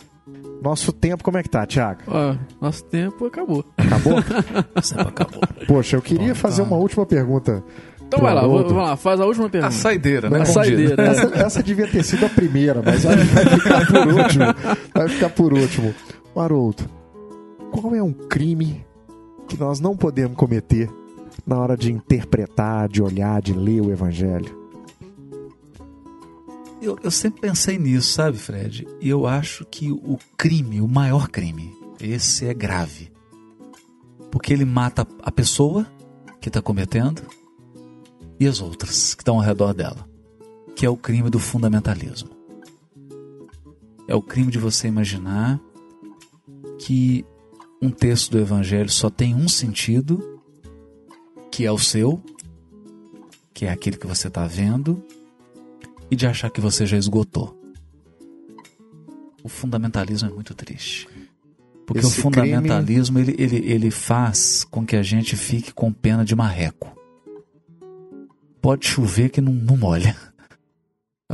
Nosso tempo, como é que tá, Tiago? Ó, nosso tempo acabou. Acabou? [LAUGHS] Sempre acabou. Poxa, eu queria Bom, fazer então. uma última pergunta. Então vai lá, vou- vamos lá, faz a última A pergunta. saideira, né? A saideira. É. Essa, essa devia ter sido a primeira, mas acho que vai ficar por último. Vai ficar por último. Haroldo, qual é um crime que nós não podemos cometer na hora de interpretar, de olhar, de ler o Evangelho? Eu, eu sempre pensei nisso, sabe, Fred? E eu acho que o crime, o maior crime, esse é grave. Porque ele mata a pessoa que está cometendo e as outras que estão ao redor dela. Que é o crime do fundamentalismo. É o crime de você imaginar que um texto do Evangelho só tem um sentido, que é o seu, que é aquele que você está vendo, e de achar que você já esgotou. O fundamentalismo é muito triste. Porque Esse o fundamentalismo ele, ele, ele faz com que a gente fique com pena de marreco. Pode chover que não, não molha.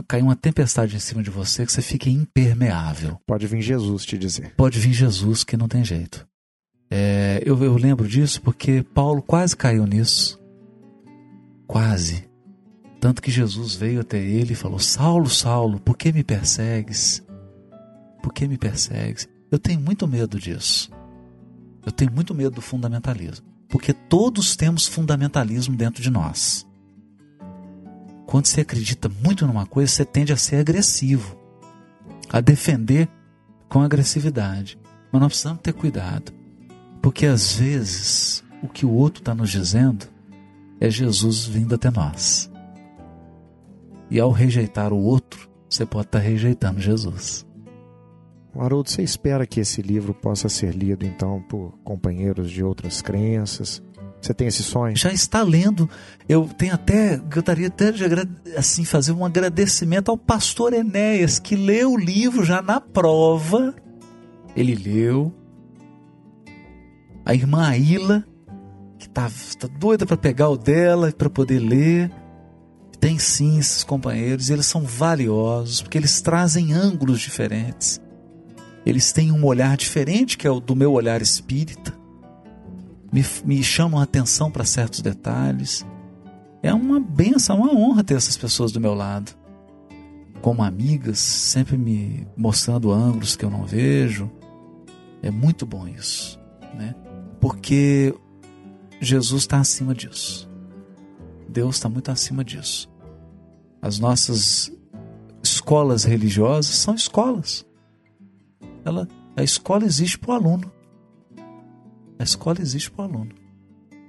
Cair uma tempestade em cima de você que você fica impermeável. Pode vir Jesus te dizer. Pode vir Jesus que não tem jeito. É, eu, eu lembro disso porque Paulo quase caiu nisso. Quase. Tanto que Jesus veio até ele e falou: Saulo, Saulo, por que me persegues? Por que me persegues? Eu tenho muito medo disso. Eu tenho muito medo do fundamentalismo. Porque todos temos fundamentalismo dentro de nós. Quando você acredita muito numa coisa, você tende a ser agressivo, a defender com agressividade. Mas nós precisamos ter cuidado, porque às vezes o que o outro está nos dizendo é Jesus vindo até nós. E ao rejeitar o outro, você pode estar rejeitando Jesus. Haroldo, você espera que esse livro possa ser lido então por companheiros de outras crenças? Você tem esse sonho? Já está lendo. Eu tenho até, gostaria até de assim fazer um agradecimento ao pastor Enéas que leu o livro já na prova. Ele leu. A irmã Aila que está tá doida para pegar o dela para poder ler. Tem sim esses companheiros, e eles são valiosos porque eles trazem ângulos diferentes. Eles têm um olhar diferente que é o do meu olhar espírita. Me, me chamam a atenção para certos detalhes. É uma benção, uma honra ter essas pessoas do meu lado. Como amigas, sempre me mostrando ângulos que eu não vejo. É muito bom isso, né? Porque Jesus está acima disso. Deus está muito acima disso. As nossas escolas religiosas são escolas. Ela, a escola existe para o aluno. A escola existe para o aluno.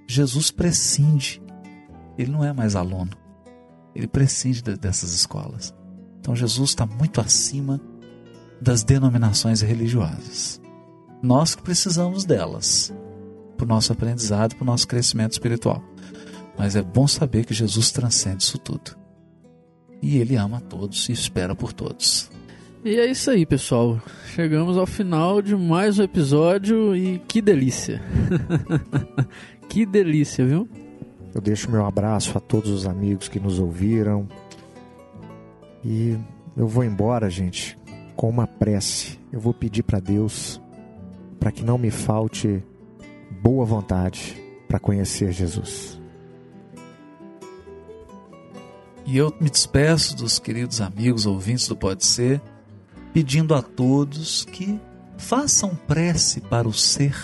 Jesus prescinde. Ele não é mais aluno. Ele prescinde de, dessas escolas. Então Jesus está muito acima das denominações religiosas. Nós que precisamos delas para o nosso aprendizado, para o nosso crescimento espiritual. Mas é bom saber que Jesus transcende isso tudo. E Ele ama todos e espera por todos. E é isso aí, pessoal. Chegamos ao final de mais um episódio e que delícia. [LAUGHS] que delícia, viu? Eu deixo meu abraço a todos os amigos que nos ouviram. E eu vou embora, gente, com uma prece. Eu vou pedir para Deus para que não me falte boa vontade para conhecer Jesus. E eu me despeço dos queridos amigos ouvintes do Pode Ser, pedindo a todos que façam prece para o ser,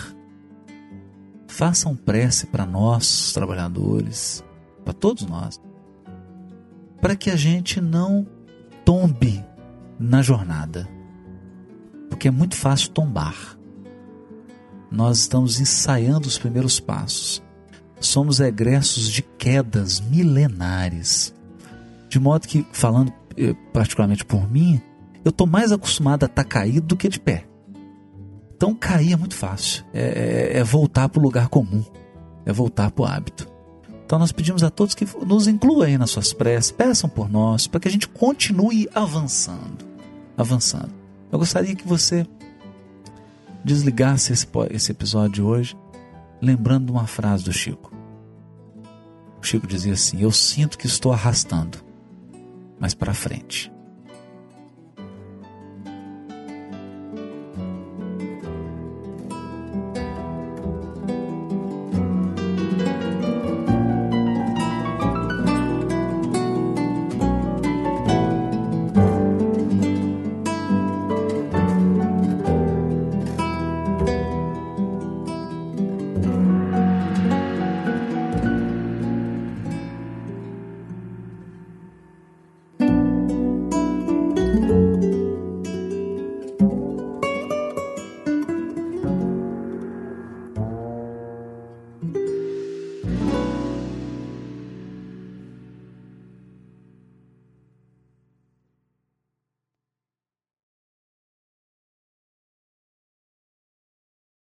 façam prece para nós, trabalhadores, para todos nós, para que a gente não tombe na jornada, porque é muito fácil tombar. Nós estamos ensaiando os primeiros passos. Somos egressos de quedas milenares. De modo que, falando eh, particularmente por mim, eu estou mais acostumado a estar tá caído do que de pé. Então, cair é muito fácil. É, é, é voltar para o lugar comum. É voltar para o hábito. Então, nós pedimos a todos que nos incluam aí nas suas preces, peçam por nós, para que a gente continue avançando. Avançando. Eu gostaria que você desligasse esse, esse episódio de hoje lembrando uma frase do Chico. O Chico dizia assim: Eu sinto que estou arrastando mais para frente.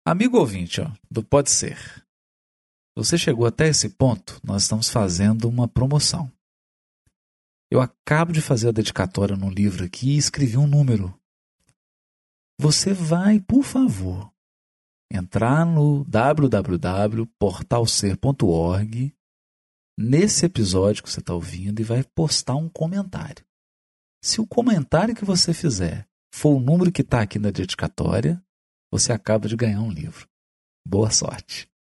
Amigo ouvinte, ó, do Pode Ser. Você chegou até esse ponto, nós estamos fazendo uma promoção. Eu acabo de fazer a dedicatória num livro aqui e escrevi um número. Você vai, por favor, entrar no www.portalcer.org nesse episódio que você está ouvindo e vai postar um comentário. Se o comentário que você fizer for o número que está aqui na dedicatória, você acaba de ganhar um livro. Boa sorte!